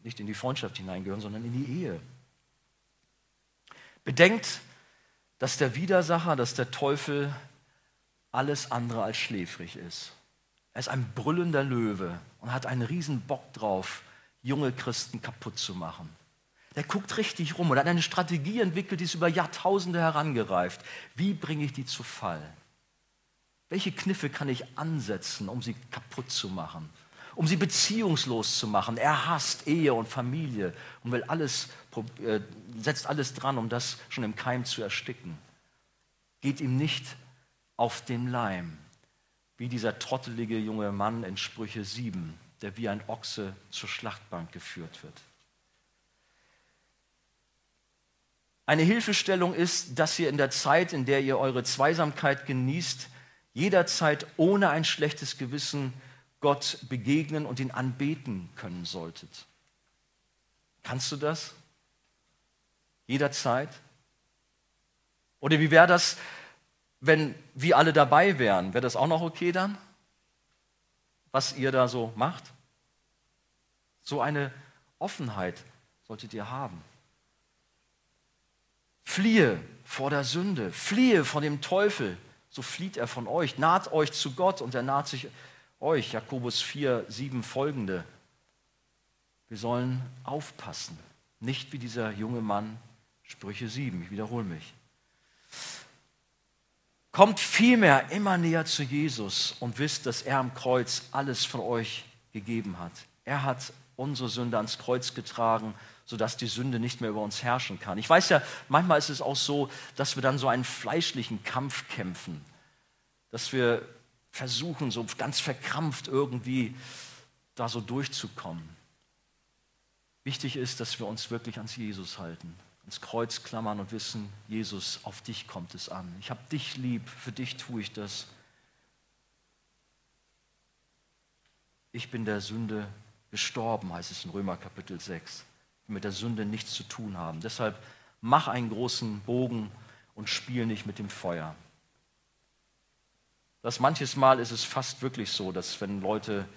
nicht in die Freundschaft hineingehören, sondern in die Ehe. Bedenkt, dass der Widersacher, dass der Teufel alles andere als schläfrig ist. Er ist ein brüllender Löwe und hat einen riesen Bock drauf, junge Christen kaputt zu machen. Der guckt richtig rum und hat eine Strategie entwickelt, die ist über Jahrtausende herangereift. Wie bringe ich die zu Fall? Welche Kniffe kann ich ansetzen, um sie kaputt zu machen? Um sie beziehungslos zu machen? Er hasst Ehe und Familie und will alles, äh, setzt alles dran, um das schon im Keim zu ersticken. Geht ihm nicht auf dem Leim, wie dieser trottelige junge Mann in Sprüche 7, der wie ein Ochse zur Schlachtbank geführt wird. Eine Hilfestellung ist, dass ihr in der Zeit, in der ihr eure Zweisamkeit genießt, jederzeit ohne ein schlechtes Gewissen Gott begegnen und ihn anbeten können solltet. Kannst du das? Jederzeit? Oder wie wäre das, wenn wir alle dabei wären, wäre das auch noch okay dann? Was ihr da so macht? So eine Offenheit solltet ihr haben. Fliehe vor der Sünde, fliehe vor dem Teufel, so flieht er von euch. Naht euch zu Gott und er naht sich euch. Jakobus 4, 7 folgende. Wir sollen aufpassen, nicht wie dieser junge Mann, Sprüche 7, ich wiederhole mich. Kommt vielmehr immer näher zu Jesus und wisst, dass er am Kreuz alles von euch gegeben hat. Er hat unsere Sünde ans Kreuz getragen, sodass die Sünde nicht mehr über uns herrschen kann. Ich weiß ja, manchmal ist es auch so, dass wir dann so einen fleischlichen Kampf kämpfen, dass wir versuchen, so ganz verkrampft irgendwie da so durchzukommen. Wichtig ist, dass wir uns wirklich ans Jesus halten ins Kreuz klammern und wissen, Jesus, auf dich kommt es an. Ich habe dich lieb, für dich tue ich das. Ich bin der Sünde gestorben, heißt es in Römer Kapitel 6. Mit der Sünde nichts zu tun haben. Deshalb mach einen großen Bogen und spiel nicht mit dem Feuer. Das manches Mal ist es fast wirklich so, dass wenn Leute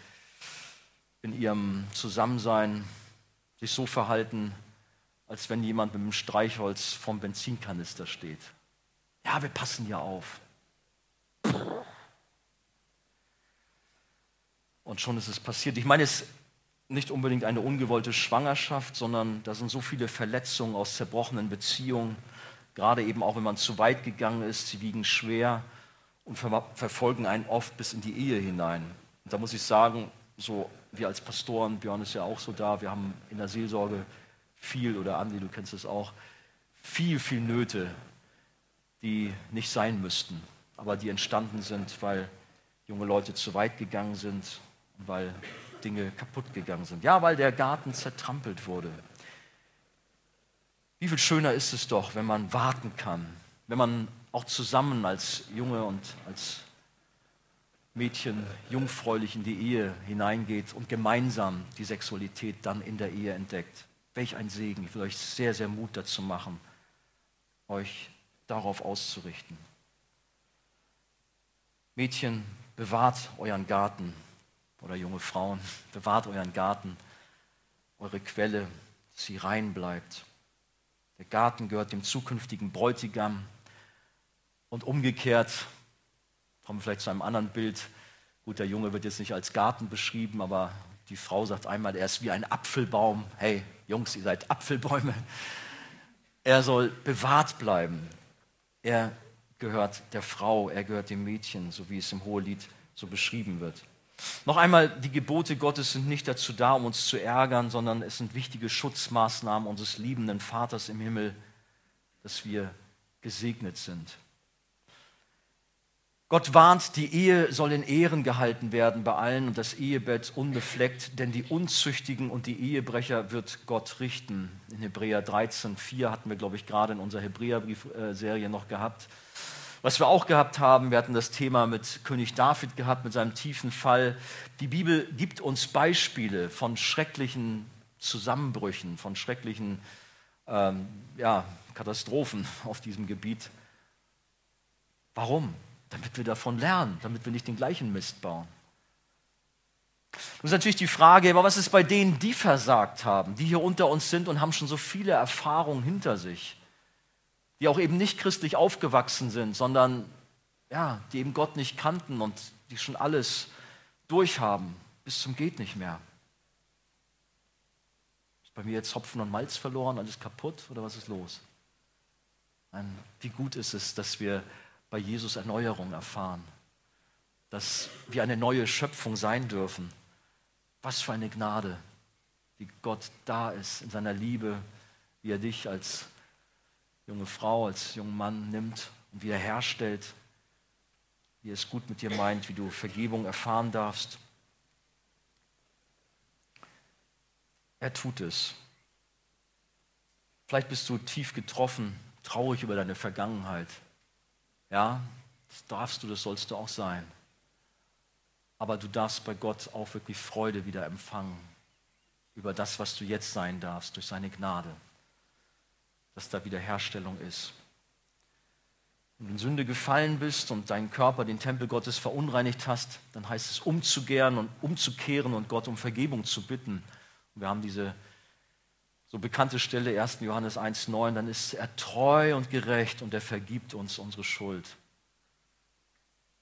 in ihrem Zusammensein sich so verhalten, als wenn jemand mit einem Streichholz vom Benzinkanister steht. Ja, wir passen ja auf. Und schon ist es passiert. Ich meine, es ist nicht unbedingt eine ungewollte Schwangerschaft, sondern da sind so viele Verletzungen aus zerbrochenen Beziehungen, gerade eben auch wenn man zu weit gegangen ist, sie wiegen schwer und verfolgen einen oft bis in die Ehe hinein. Und da muss ich sagen, so wir als Pastoren, Björn ist ja auch so da, wir haben in der Seelsorge viel, oder Andi, du kennst es auch, viel, viel Nöte, die nicht sein müssten, aber die entstanden sind, weil junge Leute zu weit gegangen sind weil Dinge kaputt gegangen sind. Ja, weil der Garten zertrampelt wurde. Wie viel schöner ist es doch, wenn man warten kann, wenn man auch zusammen als Junge und als Mädchen jungfräulich in die Ehe hineingeht und gemeinsam die Sexualität dann in der Ehe entdeckt. Welch ein Segen. Ich will euch sehr, sehr Mut dazu machen, euch darauf auszurichten. Mädchen, bewahrt euren Garten oder junge Frauen, bewahrt euren Garten, eure Quelle, dass sie rein bleibt. Der Garten gehört dem zukünftigen Bräutigam und umgekehrt Kommen wir vielleicht zu einem anderen Bild. Gut, der Junge wird jetzt nicht als Garten beschrieben, aber die Frau sagt einmal, er ist wie ein Apfelbaum. Hey, Jungs, ihr seid Apfelbäume. Er soll bewahrt bleiben. Er gehört der Frau, er gehört dem Mädchen, so wie es im Hohelied so beschrieben wird. Noch einmal, die Gebote Gottes sind nicht dazu da, um uns zu ärgern, sondern es sind wichtige Schutzmaßnahmen unseres liebenden Vaters im Himmel, dass wir gesegnet sind. Gott warnt, die Ehe soll in Ehren gehalten werden bei allen und das Ehebett unbefleckt, denn die Unzüchtigen und die Ehebrecher wird Gott richten. In Hebräer 13, 4 hatten wir, glaube ich, gerade in unserer Hebräerbriefserie noch gehabt. Was wir auch gehabt haben, wir hatten das Thema mit König David gehabt, mit seinem tiefen Fall. Die Bibel gibt uns Beispiele von schrecklichen Zusammenbrüchen, von schrecklichen ähm, ja, Katastrophen auf diesem Gebiet. Warum? Damit wir davon lernen, damit wir nicht den gleichen Mist bauen. Nun ist natürlich die Frage, aber was ist bei denen, die versagt haben, die hier unter uns sind und haben schon so viele Erfahrungen hinter sich, die auch eben nicht christlich aufgewachsen sind, sondern ja, die eben Gott nicht kannten und die schon alles durchhaben, bis zum geht nicht mehr. Ist bei mir jetzt Hopfen und Malz verloren, alles kaputt oder was ist los? Wie gut ist es, dass wir bei Jesus Erneuerung erfahren, dass wir eine neue Schöpfung sein dürfen. Was für eine Gnade, wie Gott da ist in seiner Liebe, wie er dich als junge Frau, als jungen Mann nimmt und wiederherstellt, wie er es gut mit dir meint, wie du Vergebung erfahren darfst. Er tut es. Vielleicht bist du tief getroffen, traurig über deine Vergangenheit. Ja, das darfst du, das sollst du auch sein. Aber du darfst bei Gott auch wirklich Freude wieder empfangen über das, was du jetzt sein darfst, durch seine Gnade, dass da Wiederherstellung ist. Wenn du in Sünde gefallen bist und deinen Körper, den Tempel Gottes verunreinigt hast, dann heißt es umzukehren und umzukehren und Gott um Vergebung zu bitten. Und wir haben diese so bekannte Stelle 1. Johannes 1.9, dann ist er treu und gerecht und er vergibt uns unsere Schuld.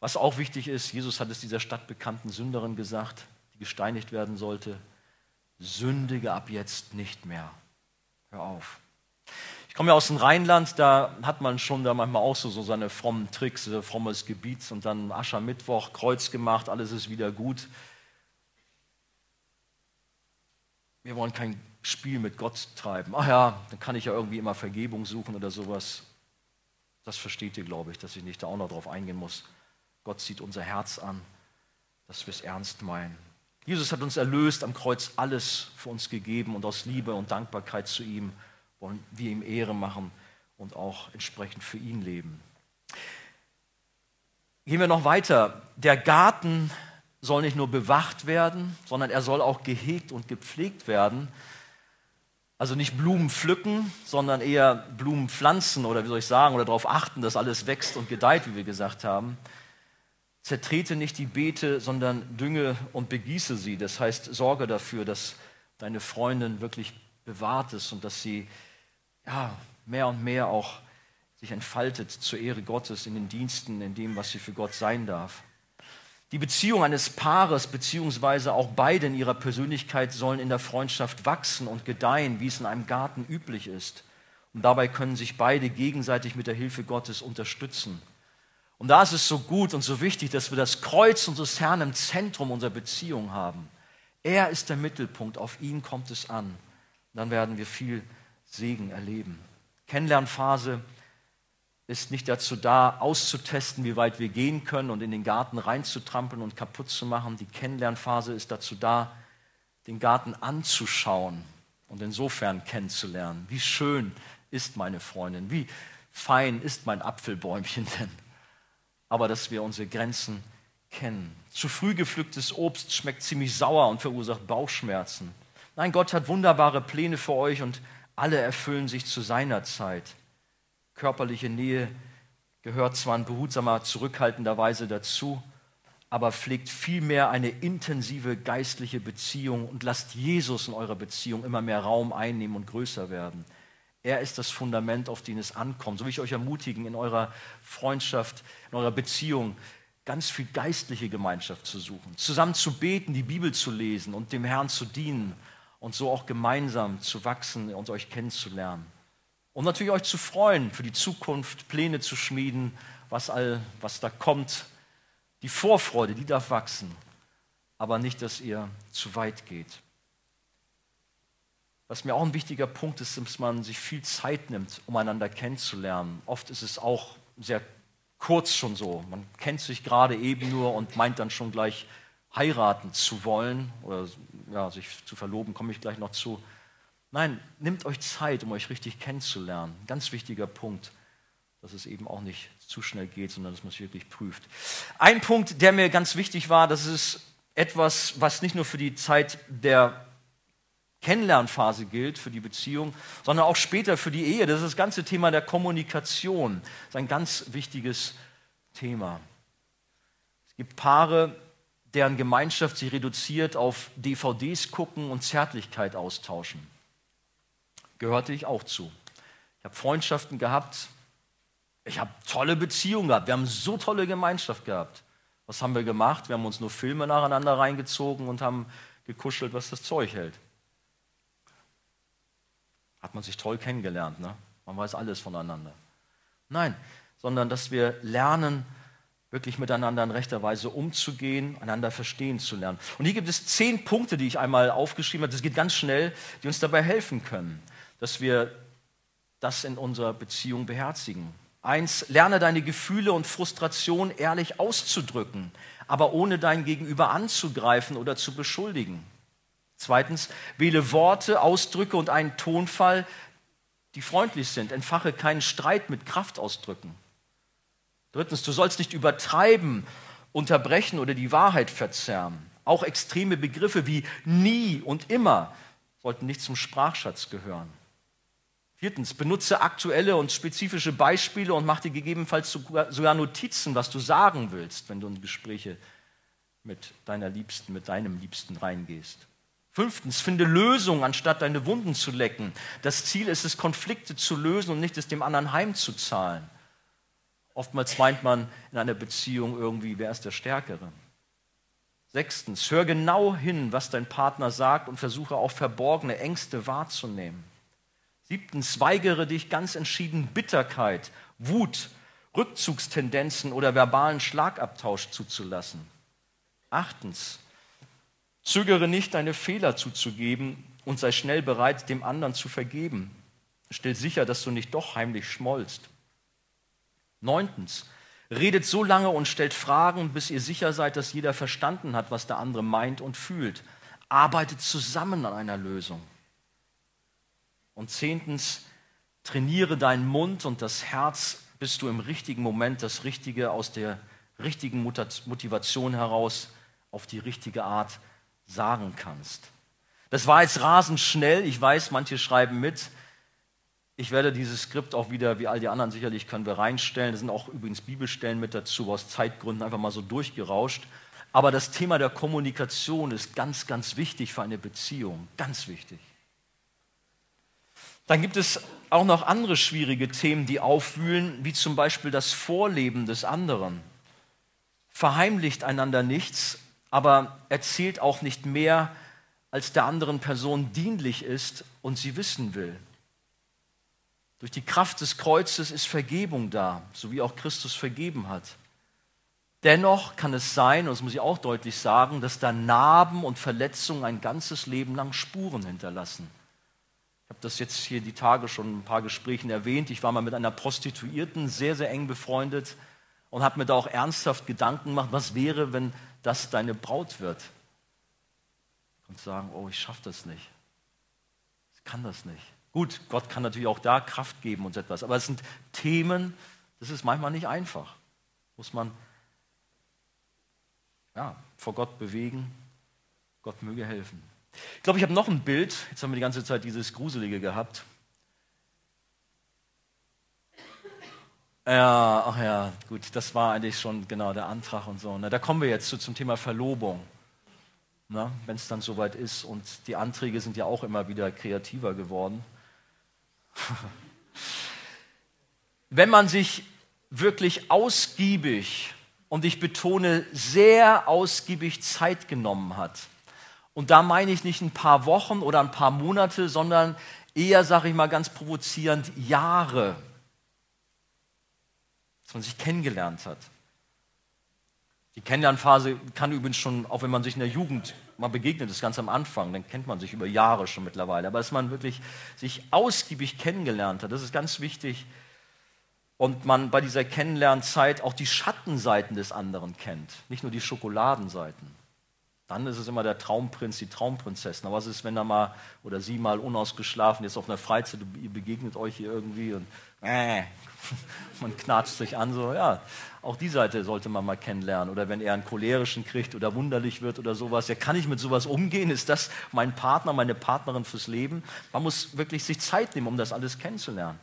Was auch wichtig ist, Jesus hat es dieser stadtbekannten Sünderin gesagt, die gesteinigt werden sollte, sündige ab jetzt nicht mehr. Hör auf. Ich komme ja aus dem Rheinland, da hat man schon da manchmal auch so, so seine frommen Tricks, so frommes Gebiet und dann Aschermittwoch, Kreuz gemacht, alles ist wieder gut. Wir wollen kein Spiel mit Gott treiben. Ach ja, dann kann ich ja irgendwie immer Vergebung suchen oder sowas. Das versteht ihr, glaube ich, dass ich nicht da auch noch drauf eingehen muss. Gott sieht unser Herz an, dass wir es ernst meinen. Jesus hat uns erlöst, am Kreuz alles für uns gegeben und aus Liebe und Dankbarkeit zu ihm wollen wir ihm Ehre machen und auch entsprechend für ihn leben. Gehen wir noch weiter. Der Garten soll nicht nur bewacht werden, sondern er soll auch gehegt und gepflegt werden. Also nicht Blumen pflücken, sondern eher Blumen pflanzen oder wie soll ich sagen, oder darauf achten, dass alles wächst und gedeiht, wie wir gesagt haben. Zertrete nicht die Beete, sondern dünge und begieße sie. Das heißt, sorge dafür, dass deine Freundin wirklich bewahrt ist und dass sie ja, mehr und mehr auch sich entfaltet zur Ehre Gottes in den Diensten, in dem, was sie für Gott sein darf. Die Beziehung eines Paares, beziehungsweise auch beide in ihrer Persönlichkeit, sollen in der Freundschaft wachsen und gedeihen, wie es in einem Garten üblich ist. Und dabei können sich beide gegenseitig mit der Hilfe Gottes unterstützen. Und da ist es so gut und so wichtig, dass wir das Kreuz unseres Herrn im Zentrum unserer Beziehung haben. Er ist der Mittelpunkt, auf ihn kommt es an. dann werden wir viel Segen erleben. Kennenlernphase ist nicht dazu da, auszutesten, wie weit wir gehen können und in den Garten reinzutrampeln und kaputt zu machen. Die Kennenlernphase ist dazu da, den Garten anzuschauen und insofern kennenzulernen. Wie schön ist meine Freundin, wie fein ist mein Apfelbäumchen denn? Aber dass wir unsere Grenzen kennen. Zu früh gepflücktes Obst schmeckt ziemlich sauer und verursacht Bauchschmerzen. Nein, Gott hat wunderbare Pläne für euch und alle erfüllen sich zu seiner Zeit. Körperliche Nähe gehört zwar in behutsamer, zurückhaltender Weise dazu, aber pflegt vielmehr eine intensive geistliche Beziehung und lasst Jesus in eurer Beziehung immer mehr Raum einnehmen und größer werden. Er ist das Fundament, auf den es ankommt. So will ich euch ermutigen, in eurer Freundschaft, in eurer Beziehung ganz viel geistliche Gemeinschaft zu suchen, zusammen zu beten, die Bibel zu lesen und dem Herrn zu dienen und so auch gemeinsam zu wachsen und euch kennenzulernen. Und natürlich euch zu freuen für die Zukunft, Pläne zu schmieden, was all, was da kommt. Die Vorfreude, die darf wachsen, aber nicht, dass ihr zu weit geht. Was mir auch ein wichtiger Punkt ist, dass man sich viel Zeit nimmt, um einander kennenzulernen. Oft ist es auch sehr kurz schon so. Man kennt sich gerade eben nur und meint dann schon gleich heiraten zu wollen oder ja, sich zu verloben, komme ich gleich noch zu. Nein, nehmt euch Zeit, um euch richtig kennenzulernen. Ganz wichtiger Punkt, dass es eben auch nicht zu schnell geht, sondern dass man es wirklich prüft. Ein Punkt, der mir ganz wichtig war, das ist etwas, was nicht nur für die Zeit der Kennenlernphase gilt, für die Beziehung, sondern auch später für die Ehe. Das ist das ganze Thema der Kommunikation. Das ist ein ganz wichtiges Thema. Es gibt Paare, deren Gemeinschaft sich reduziert auf DVDs gucken und Zärtlichkeit austauschen gehörte ich auch zu. Ich habe Freundschaften gehabt, ich habe tolle Beziehungen gehabt, wir haben so tolle Gemeinschaft gehabt. Was haben wir gemacht? Wir haben uns nur Filme nacheinander reingezogen und haben gekuschelt, was das Zeug hält. Hat man sich toll kennengelernt, ne? Man weiß alles voneinander. Nein, sondern dass wir lernen, wirklich miteinander in rechter Weise umzugehen, einander verstehen zu lernen. Und hier gibt es zehn Punkte, die ich einmal aufgeschrieben habe, das geht ganz schnell, die uns dabei helfen können dass wir das in unserer Beziehung beherzigen. Eins, lerne deine Gefühle und Frustration ehrlich auszudrücken, aber ohne dein Gegenüber anzugreifen oder zu beschuldigen. Zweitens, wähle Worte, Ausdrücke und einen Tonfall, die freundlich sind. Entfache keinen Streit mit Kraftausdrücken. Drittens, du sollst nicht übertreiben, unterbrechen oder die Wahrheit verzerren. Auch extreme Begriffe wie nie und immer sollten nicht zum Sprachschatz gehören. Viertens, benutze aktuelle und spezifische Beispiele und mach dir gegebenenfalls sogar Notizen, was du sagen willst, wenn du in Gespräche mit deiner Liebsten, mit deinem Liebsten reingehst. Fünftens, finde Lösungen, anstatt deine Wunden zu lecken. Das Ziel ist es, Konflikte zu lösen und nicht es dem anderen heimzuzahlen. Oftmals meint man in einer Beziehung irgendwie, wer ist der Stärkere? Sechstens, hör genau hin, was dein Partner sagt und versuche auch verborgene Ängste wahrzunehmen. Siebtens, weigere dich ganz entschieden Bitterkeit, Wut, Rückzugstendenzen oder verbalen Schlagabtausch zuzulassen. Achtens, zögere nicht, deine Fehler zuzugeben und sei schnell bereit, dem anderen zu vergeben. Stell sicher, dass du nicht doch heimlich schmollst. Neuntens, redet so lange und stellt Fragen, bis ihr sicher seid, dass jeder verstanden hat, was der andere meint und fühlt. Arbeitet zusammen an einer Lösung. Und zehntens, trainiere deinen Mund und das Herz, bis du im richtigen Moment das Richtige aus der richtigen Motivation heraus auf die richtige Art sagen kannst. Das war jetzt rasend schnell. Ich weiß, manche schreiben mit. Ich werde dieses Skript auch wieder, wie all die anderen sicherlich, können wir reinstellen. Da sind auch übrigens Bibelstellen mit dazu, aus Zeitgründen einfach mal so durchgerauscht. Aber das Thema der Kommunikation ist ganz, ganz wichtig für eine Beziehung. Ganz wichtig. Dann gibt es auch noch andere schwierige Themen, die aufwühlen, wie zum Beispiel das Vorleben des anderen. Verheimlicht einander nichts, aber erzählt auch nicht mehr, als der anderen Person dienlich ist und sie wissen will. Durch die Kraft des Kreuzes ist Vergebung da, so wie auch Christus vergeben hat. Dennoch kann es sein, und das muss ich auch deutlich sagen, dass da Narben und Verletzungen ein ganzes Leben lang Spuren hinterlassen. Das jetzt hier die Tage schon ein paar Gesprächen erwähnt. Ich war mal mit einer Prostituierten sehr, sehr eng befreundet und habe mir da auch ernsthaft Gedanken gemacht, was wäre, wenn das deine Braut wird? Und sagen, oh, ich schaffe das nicht. Ich kann das nicht. Gut, Gott kann natürlich auch da Kraft geben und etwas, aber es sind Themen, das ist manchmal nicht einfach. Muss man ja, vor Gott bewegen. Gott möge helfen. Ich glaube, ich habe noch ein Bild. Jetzt haben wir die ganze Zeit dieses Gruselige gehabt. Ja, ach ja, gut, das war eigentlich schon genau der Antrag und so. Na, da kommen wir jetzt zu, zum Thema Verlobung. Wenn es dann soweit ist. Und die Anträge sind ja auch immer wieder kreativer geworden. Wenn man sich wirklich ausgiebig, und ich betone sehr ausgiebig Zeit genommen hat, und da meine ich nicht ein paar Wochen oder ein paar Monate, sondern eher, sage ich mal ganz provozierend, Jahre, dass man sich kennengelernt hat. Die Kennenlernphase kann übrigens schon, auch wenn man sich in der Jugend mal begegnet ist, ganz am Anfang, dann kennt man sich über Jahre schon mittlerweile. Aber dass man wirklich sich ausgiebig kennengelernt hat, das ist ganz wichtig. Und man bei dieser Kennenlernzeit auch die Schattenseiten des anderen kennt, nicht nur die Schokoladenseiten. Dann ist es immer der Traumprinz, die Traumprinzessin. Aber was ist, wenn er mal oder sie mal unausgeschlafen ist auf einer Freizeit, ihr begegnet euch hier irgendwie und äh, man knatscht sich an, so, ja, auch die Seite sollte man mal kennenlernen. Oder wenn er einen cholerischen kriegt oder wunderlich wird oder sowas, ja, kann ich mit sowas umgehen? Ist das mein Partner, meine Partnerin fürs Leben? Man muss wirklich sich Zeit nehmen, um das alles kennenzulernen.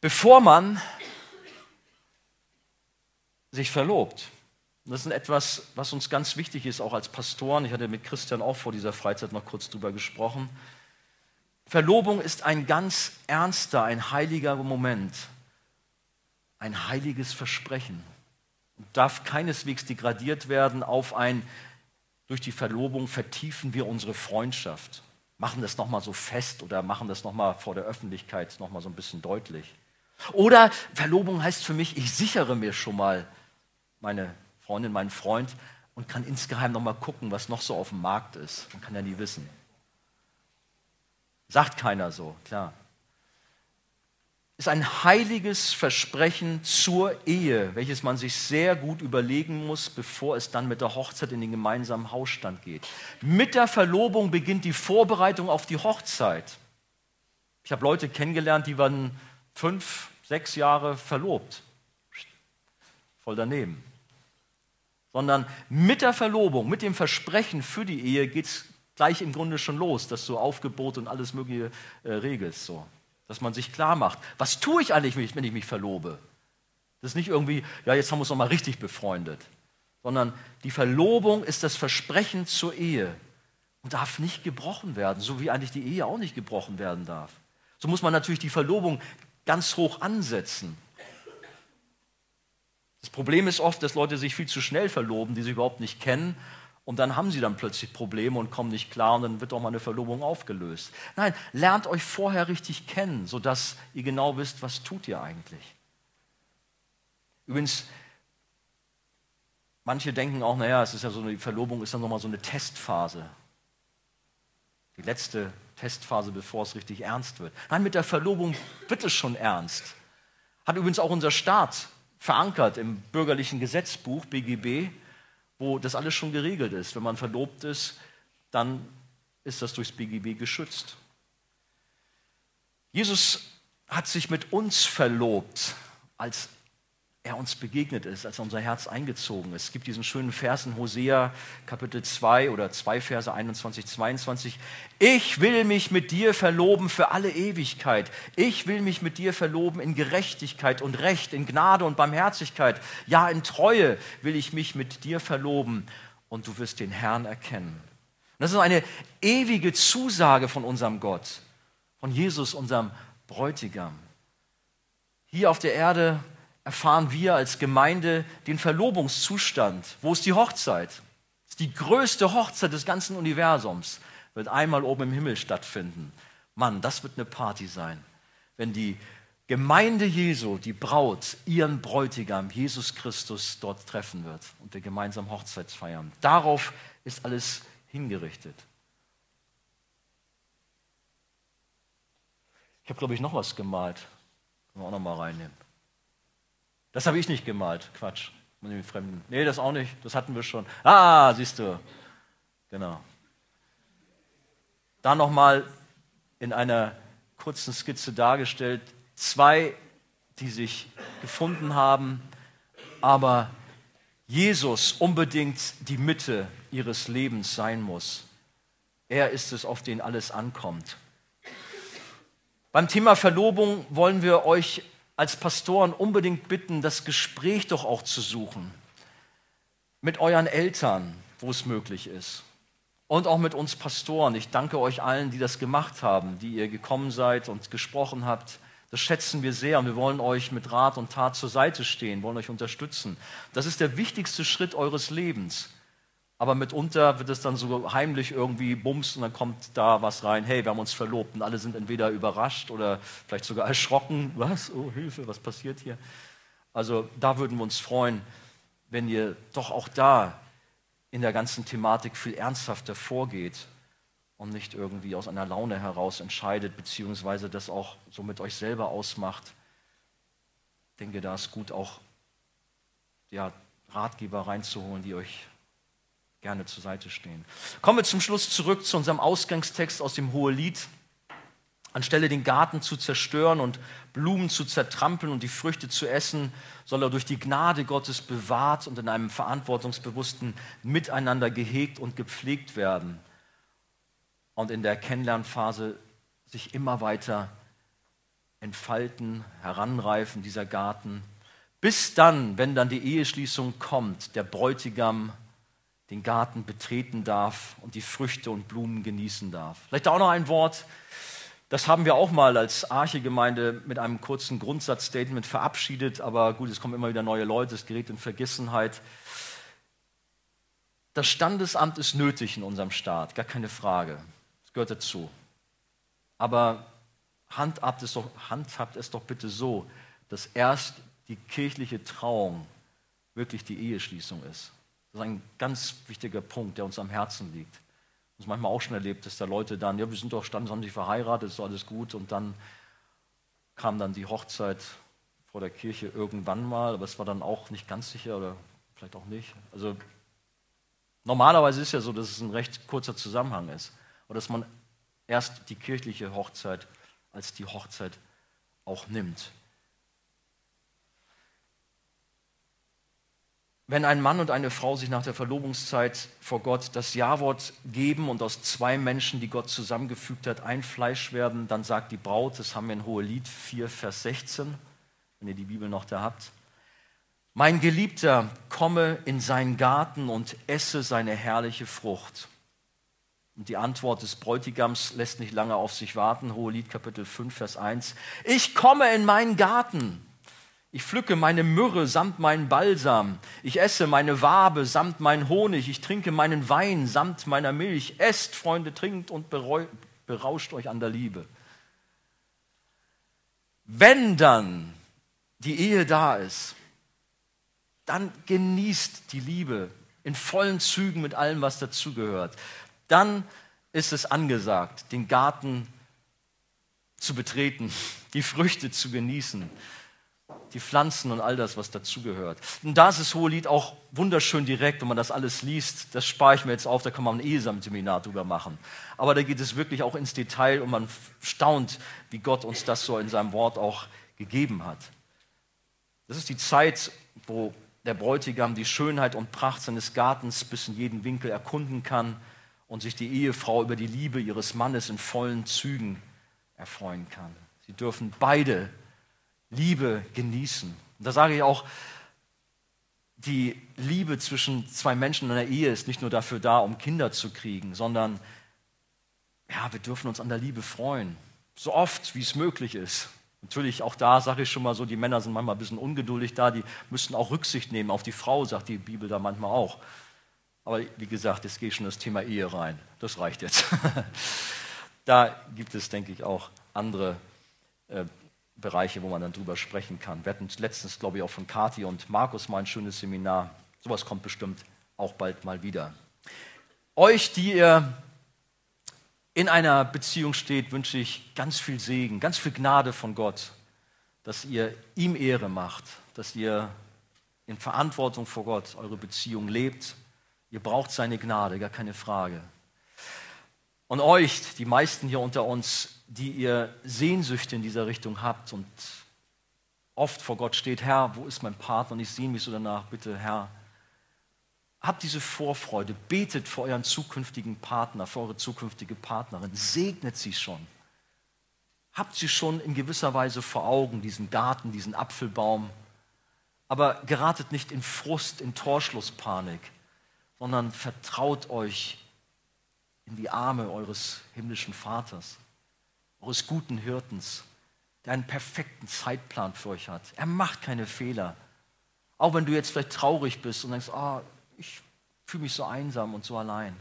Bevor man sich verlobt, das ist etwas, was uns ganz wichtig ist, auch als Pastoren. Ich hatte mit Christian auch vor dieser Freizeit noch kurz drüber gesprochen. Verlobung ist ein ganz ernster, ein heiliger Moment, ein heiliges Versprechen und darf keineswegs degradiert werden auf ein, durch die Verlobung vertiefen wir unsere Freundschaft, machen das nochmal so fest oder machen das nochmal vor der Öffentlichkeit nochmal so ein bisschen deutlich. Oder Verlobung heißt für mich, ich sichere mir schon mal meine Freundin, meinen Freund und kann insgeheim nochmal gucken, was noch so auf dem Markt ist. Man kann ja nie wissen. Sagt keiner so, klar. Ist ein heiliges Versprechen zur Ehe, welches man sich sehr gut überlegen muss, bevor es dann mit der Hochzeit in den gemeinsamen Hausstand geht. Mit der Verlobung beginnt die Vorbereitung auf die Hochzeit. Ich habe Leute kennengelernt, die waren fünf, sechs Jahre verlobt. Voll daneben. Sondern mit der Verlobung, mit dem Versprechen für die Ehe geht es gleich im Grunde schon los, dass du Aufgebot und alles Mögliche äh, regelst. So. Dass man sich klar macht, was tue ich eigentlich, wenn ich mich verlobe? Das ist nicht irgendwie, ja, jetzt haben wir uns nochmal richtig befreundet. Sondern die Verlobung ist das Versprechen zur Ehe und darf nicht gebrochen werden, so wie eigentlich die Ehe auch nicht gebrochen werden darf. So muss man natürlich die Verlobung ganz hoch ansetzen. Das Problem ist oft, dass Leute sich viel zu schnell verloben, die sich überhaupt nicht kennen und dann haben sie dann plötzlich Probleme und kommen nicht klar und dann wird auch mal eine Verlobung aufgelöst. Nein, lernt euch vorher richtig kennen, sodass ihr genau wisst, was tut ihr eigentlich. Übrigens, manche denken auch, naja, es ist ja so eine Verlobung ist dann nochmal so eine Testphase. Die letzte Testphase, bevor es richtig ernst wird. Nein, mit der Verlobung wird es schon ernst. Hat übrigens auch unser Staat verankert im bürgerlichen Gesetzbuch BGB wo das alles schon geregelt ist. Wenn man verlobt ist, dann ist das durchs BGB geschützt. Jesus hat sich mit uns verlobt als er uns begegnet ist, als er unser Herz eingezogen ist. Es gibt diesen schönen Vers in Hosea Kapitel 2 oder 2 Verse 21, 22. Ich will mich mit dir verloben für alle Ewigkeit. Ich will mich mit dir verloben in Gerechtigkeit und Recht, in Gnade und Barmherzigkeit. Ja, in Treue will ich mich mit dir verloben und du wirst den Herrn erkennen. Und das ist eine ewige Zusage von unserem Gott, von Jesus, unserem Bräutigam. Hier auf der Erde erfahren wir als Gemeinde den Verlobungszustand. Wo ist die Hochzeit? Das ist die größte Hochzeit des ganzen Universums. Wird einmal oben im Himmel stattfinden. Mann, das wird eine Party sein, wenn die Gemeinde Jesu, die Braut, ihren Bräutigam Jesus Christus dort treffen wird und wir gemeinsam Hochzeit feiern. Darauf ist alles hingerichtet. Ich habe, glaube ich, noch was gemalt. Können wir auch noch mal reinnehmen. Das habe ich nicht gemalt. Quatsch. Nee, das auch nicht. Das hatten wir schon. Ah, siehst du. Genau. Da nochmal in einer kurzen Skizze dargestellt. Zwei, die sich gefunden haben, aber Jesus unbedingt die Mitte ihres Lebens sein muss. Er ist es, auf den alles ankommt. Beim Thema Verlobung wollen wir euch als Pastoren unbedingt bitten, das Gespräch doch auch zu suchen. Mit euren Eltern, wo es möglich ist. Und auch mit uns Pastoren. Ich danke euch allen, die das gemacht haben, die ihr gekommen seid und gesprochen habt. Das schätzen wir sehr und wir wollen euch mit Rat und Tat zur Seite stehen, wollen euch unterstützen. Das ist der wichtigste Schritt eures Lebens. Aber mitunter wird es dann so heimlich irgendwie bums und dann kommt da was rein, hey, wir haben uns verlobt und alle sind entweder überrascht oder vielleicht sogar erschrocken. Was? Oh, Hilfe, was passiert hier? Also da würden wir uns freuen, wenn ihr doch auch da in der ganzen Thematik viel ernsthafter vorgeht und nicht irgendwie aus einer Laune heraus entscheidet, beziehungsweise das auch so mit euch selber ausmacht. Ich denke, da ist gut auch ja, Ratgeber reinzuholen, die euch gerne zur Seite stehen. Kommen wir zum Schluss zurück zu unserem Ausgangstext aus dem Hohelied. Anstelle den Garten zu zerstören und Blumen zu zertrampeln und die Früchte zu essen, soll er durch die Gnade Gottes bewahrt und in einem verantwortungsbewussten Miteinander gehegt und gepflegt werden. Und in der Kennenlernphase sich immer weiter entfalten, heranreifen, dieser Garten. Bis dann, wenn dann die Eheschließung kommt, der Bräutigam den Garten betreten darf und die Früchte und Blumen genießen darf. Vielleicht auch noch ein Wort. Das haben wir auch mal als Archegemeinde mit einem kurzen Grundsatzstatement verabschiedet, aber gut, es kommen immer wieder neue Leute, es gerät in Vergessenheit. Das Standesamt ist nötig in unserem Staat, gar keine Frage. Es gehört dazu. Aber handhabt es, doch, handhabt es doch bitte so, dass erst die kirchliche Trauung wirklich die Eheschließung ist. Das ist ein ganz wichtiger Punkt, der uns am Herzen liegt. Das manchmal auch schon erlebt, dass da Leute dann, ja, wir sind doch standesamtlich verheiratet, ist alles gut. Und dann kam dann die Hochzeit vor der Kirche irgendwann mal, aber es war dann auch nicht ganz sicher oder vielleicht auch nicht. Also normalerweise ist ja so, dass es ein recht kurzer Zusammenhang ist. Oder dass man erst die kirchliche Hochzeit als die Hochzeit auch nimmt. Wenn ein Mann und eine Frau sich nach der Verlobungszeit vor Gott das Ja-Wort geben und aus zwei Menschen, die Gott zusammengefügt hat, ein Fleisch werden, dann sagt die Braut, das haben wir in Hohelied 4, Vers 16, wenn ihr die Bibel noch da habt, mein Geliebter, komme in seinen Garten und esse seine herrliche Frucht. Und die Antwort des Bräutigams lässt nicht lange auf sich warten. Hohelied Kapitel 5, Vers 1. Ich komme in meinen Garten ich pflücke meine Myrrhe samt meinen Balsam. Ich esse meine Wabe samt meinen Honig. Ich trinke meinen Wein samt meiner Milch. Esst, Freunde, trinkt und berauscht euch an der Liebe. Wenn dann die Ehe da ist, dann genießt die Liebe in vollen Zügen mit allem, was dazugehört. Dann ist es angesagt, den Garten zu betreten, die Früchte zu genießen die Pflanzen und all das, was dazugehört. Und da ist das hohe Lied auch wunderschön direkt, wenn man das alles liest. Das spare ich mir jetzt auf, da kann man ein ESAM-Seminar drüber machen. Aber da geht es wirklich auch ins Detail und man staunt, wie Gott uns das so in seinem Wort auch gegeben hat. Das ist die Zeit, wo der Bräutigam die Schönheit und Pracht seines Gartens bis in jeden Winkel erkunden kann und sich die Ehefrau über die Liebe ihres Mannes in vollen Zügen erfreuen kann. Sie dürfen beide Liebe genießen. Und da sage ich auch, die Liebe zwischen zwei Menschen in einer Ehe ist nicht nur dafür da, um Kinder zu kriegen, sondern ja, wir dürfen uns an der Liebe freuen. So oft, wie es möglich ist. Natürlich, auch da sage ich schon mal so, die Männer sind manchmal ein bisschen ungeduldig da, die müssen auch Rücksicht nehmen auf die Frau, sagt die Bibel da manchmal auch. Aber wie gesagt, jetzt gehe ich schon das Thema Ehe rein. Das reicht jetzt. da gibt es, denke ich, auch andere äh, Bereiche, wo man dann drüber sprechen kann. Wir hatten letztens, glaube ich, auch von Kati und Markus mal ein schönes Seminar. Sowas kommt bestimmt auch bald mal wieder. Euch, die ihr in einer Beziehung steht, wünsche ich ganz viel Segen, ganz viel Gnade von Gott, dass ihr ihm Ehre macht, dass ihr in Verantwortung vor Gott eure Beziehung lebt. Ihr braucht seine Gnade, gar keine Frage. Und euch, die meisten hier unter uns, die ihr Sehnsüchte in dieser Richtung habt und oft vor Gott steht, Herr, wo ist mein Partner? Und ich sehe mich so danach, bitte, Herr, habt diese Vorfreude, betet für euren zukünftigen Partner, für eure zukünftige Partnerin, segnet sie schon. Habt sie schon in gewisser Weise vor Augen, diesen Garten, diesen Apfelbaum. Aber geratet nicht in Frust, in Torschlusspanik, sondern vertraut euch in die Arme eures himmlischen Vaters, eures guten Hirtens, der einen perfekten Zeitplan für euch hat. Er macht keine Fehler. Auch wenn du jetzt vielleicht traurig bist und denkst, ah, ich fühle mich so einsam und so allein.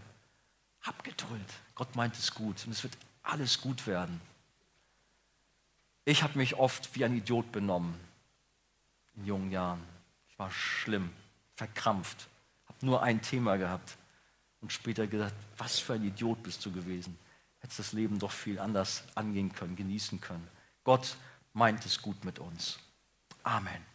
Hab Geduld. Gott meint es gut und es wird alles gut werden. Ich habe mich oft wie ein Idiot benommen in jungen Jahren. Ich war schlimm, verkrampft, habe nur ein Thema gehabt und später gesagt, was für ein Idiot bist du gewesen. Hättest das Leben doch viel anders angehen können, genießen können. Gott meint es gut mit uns. Amen.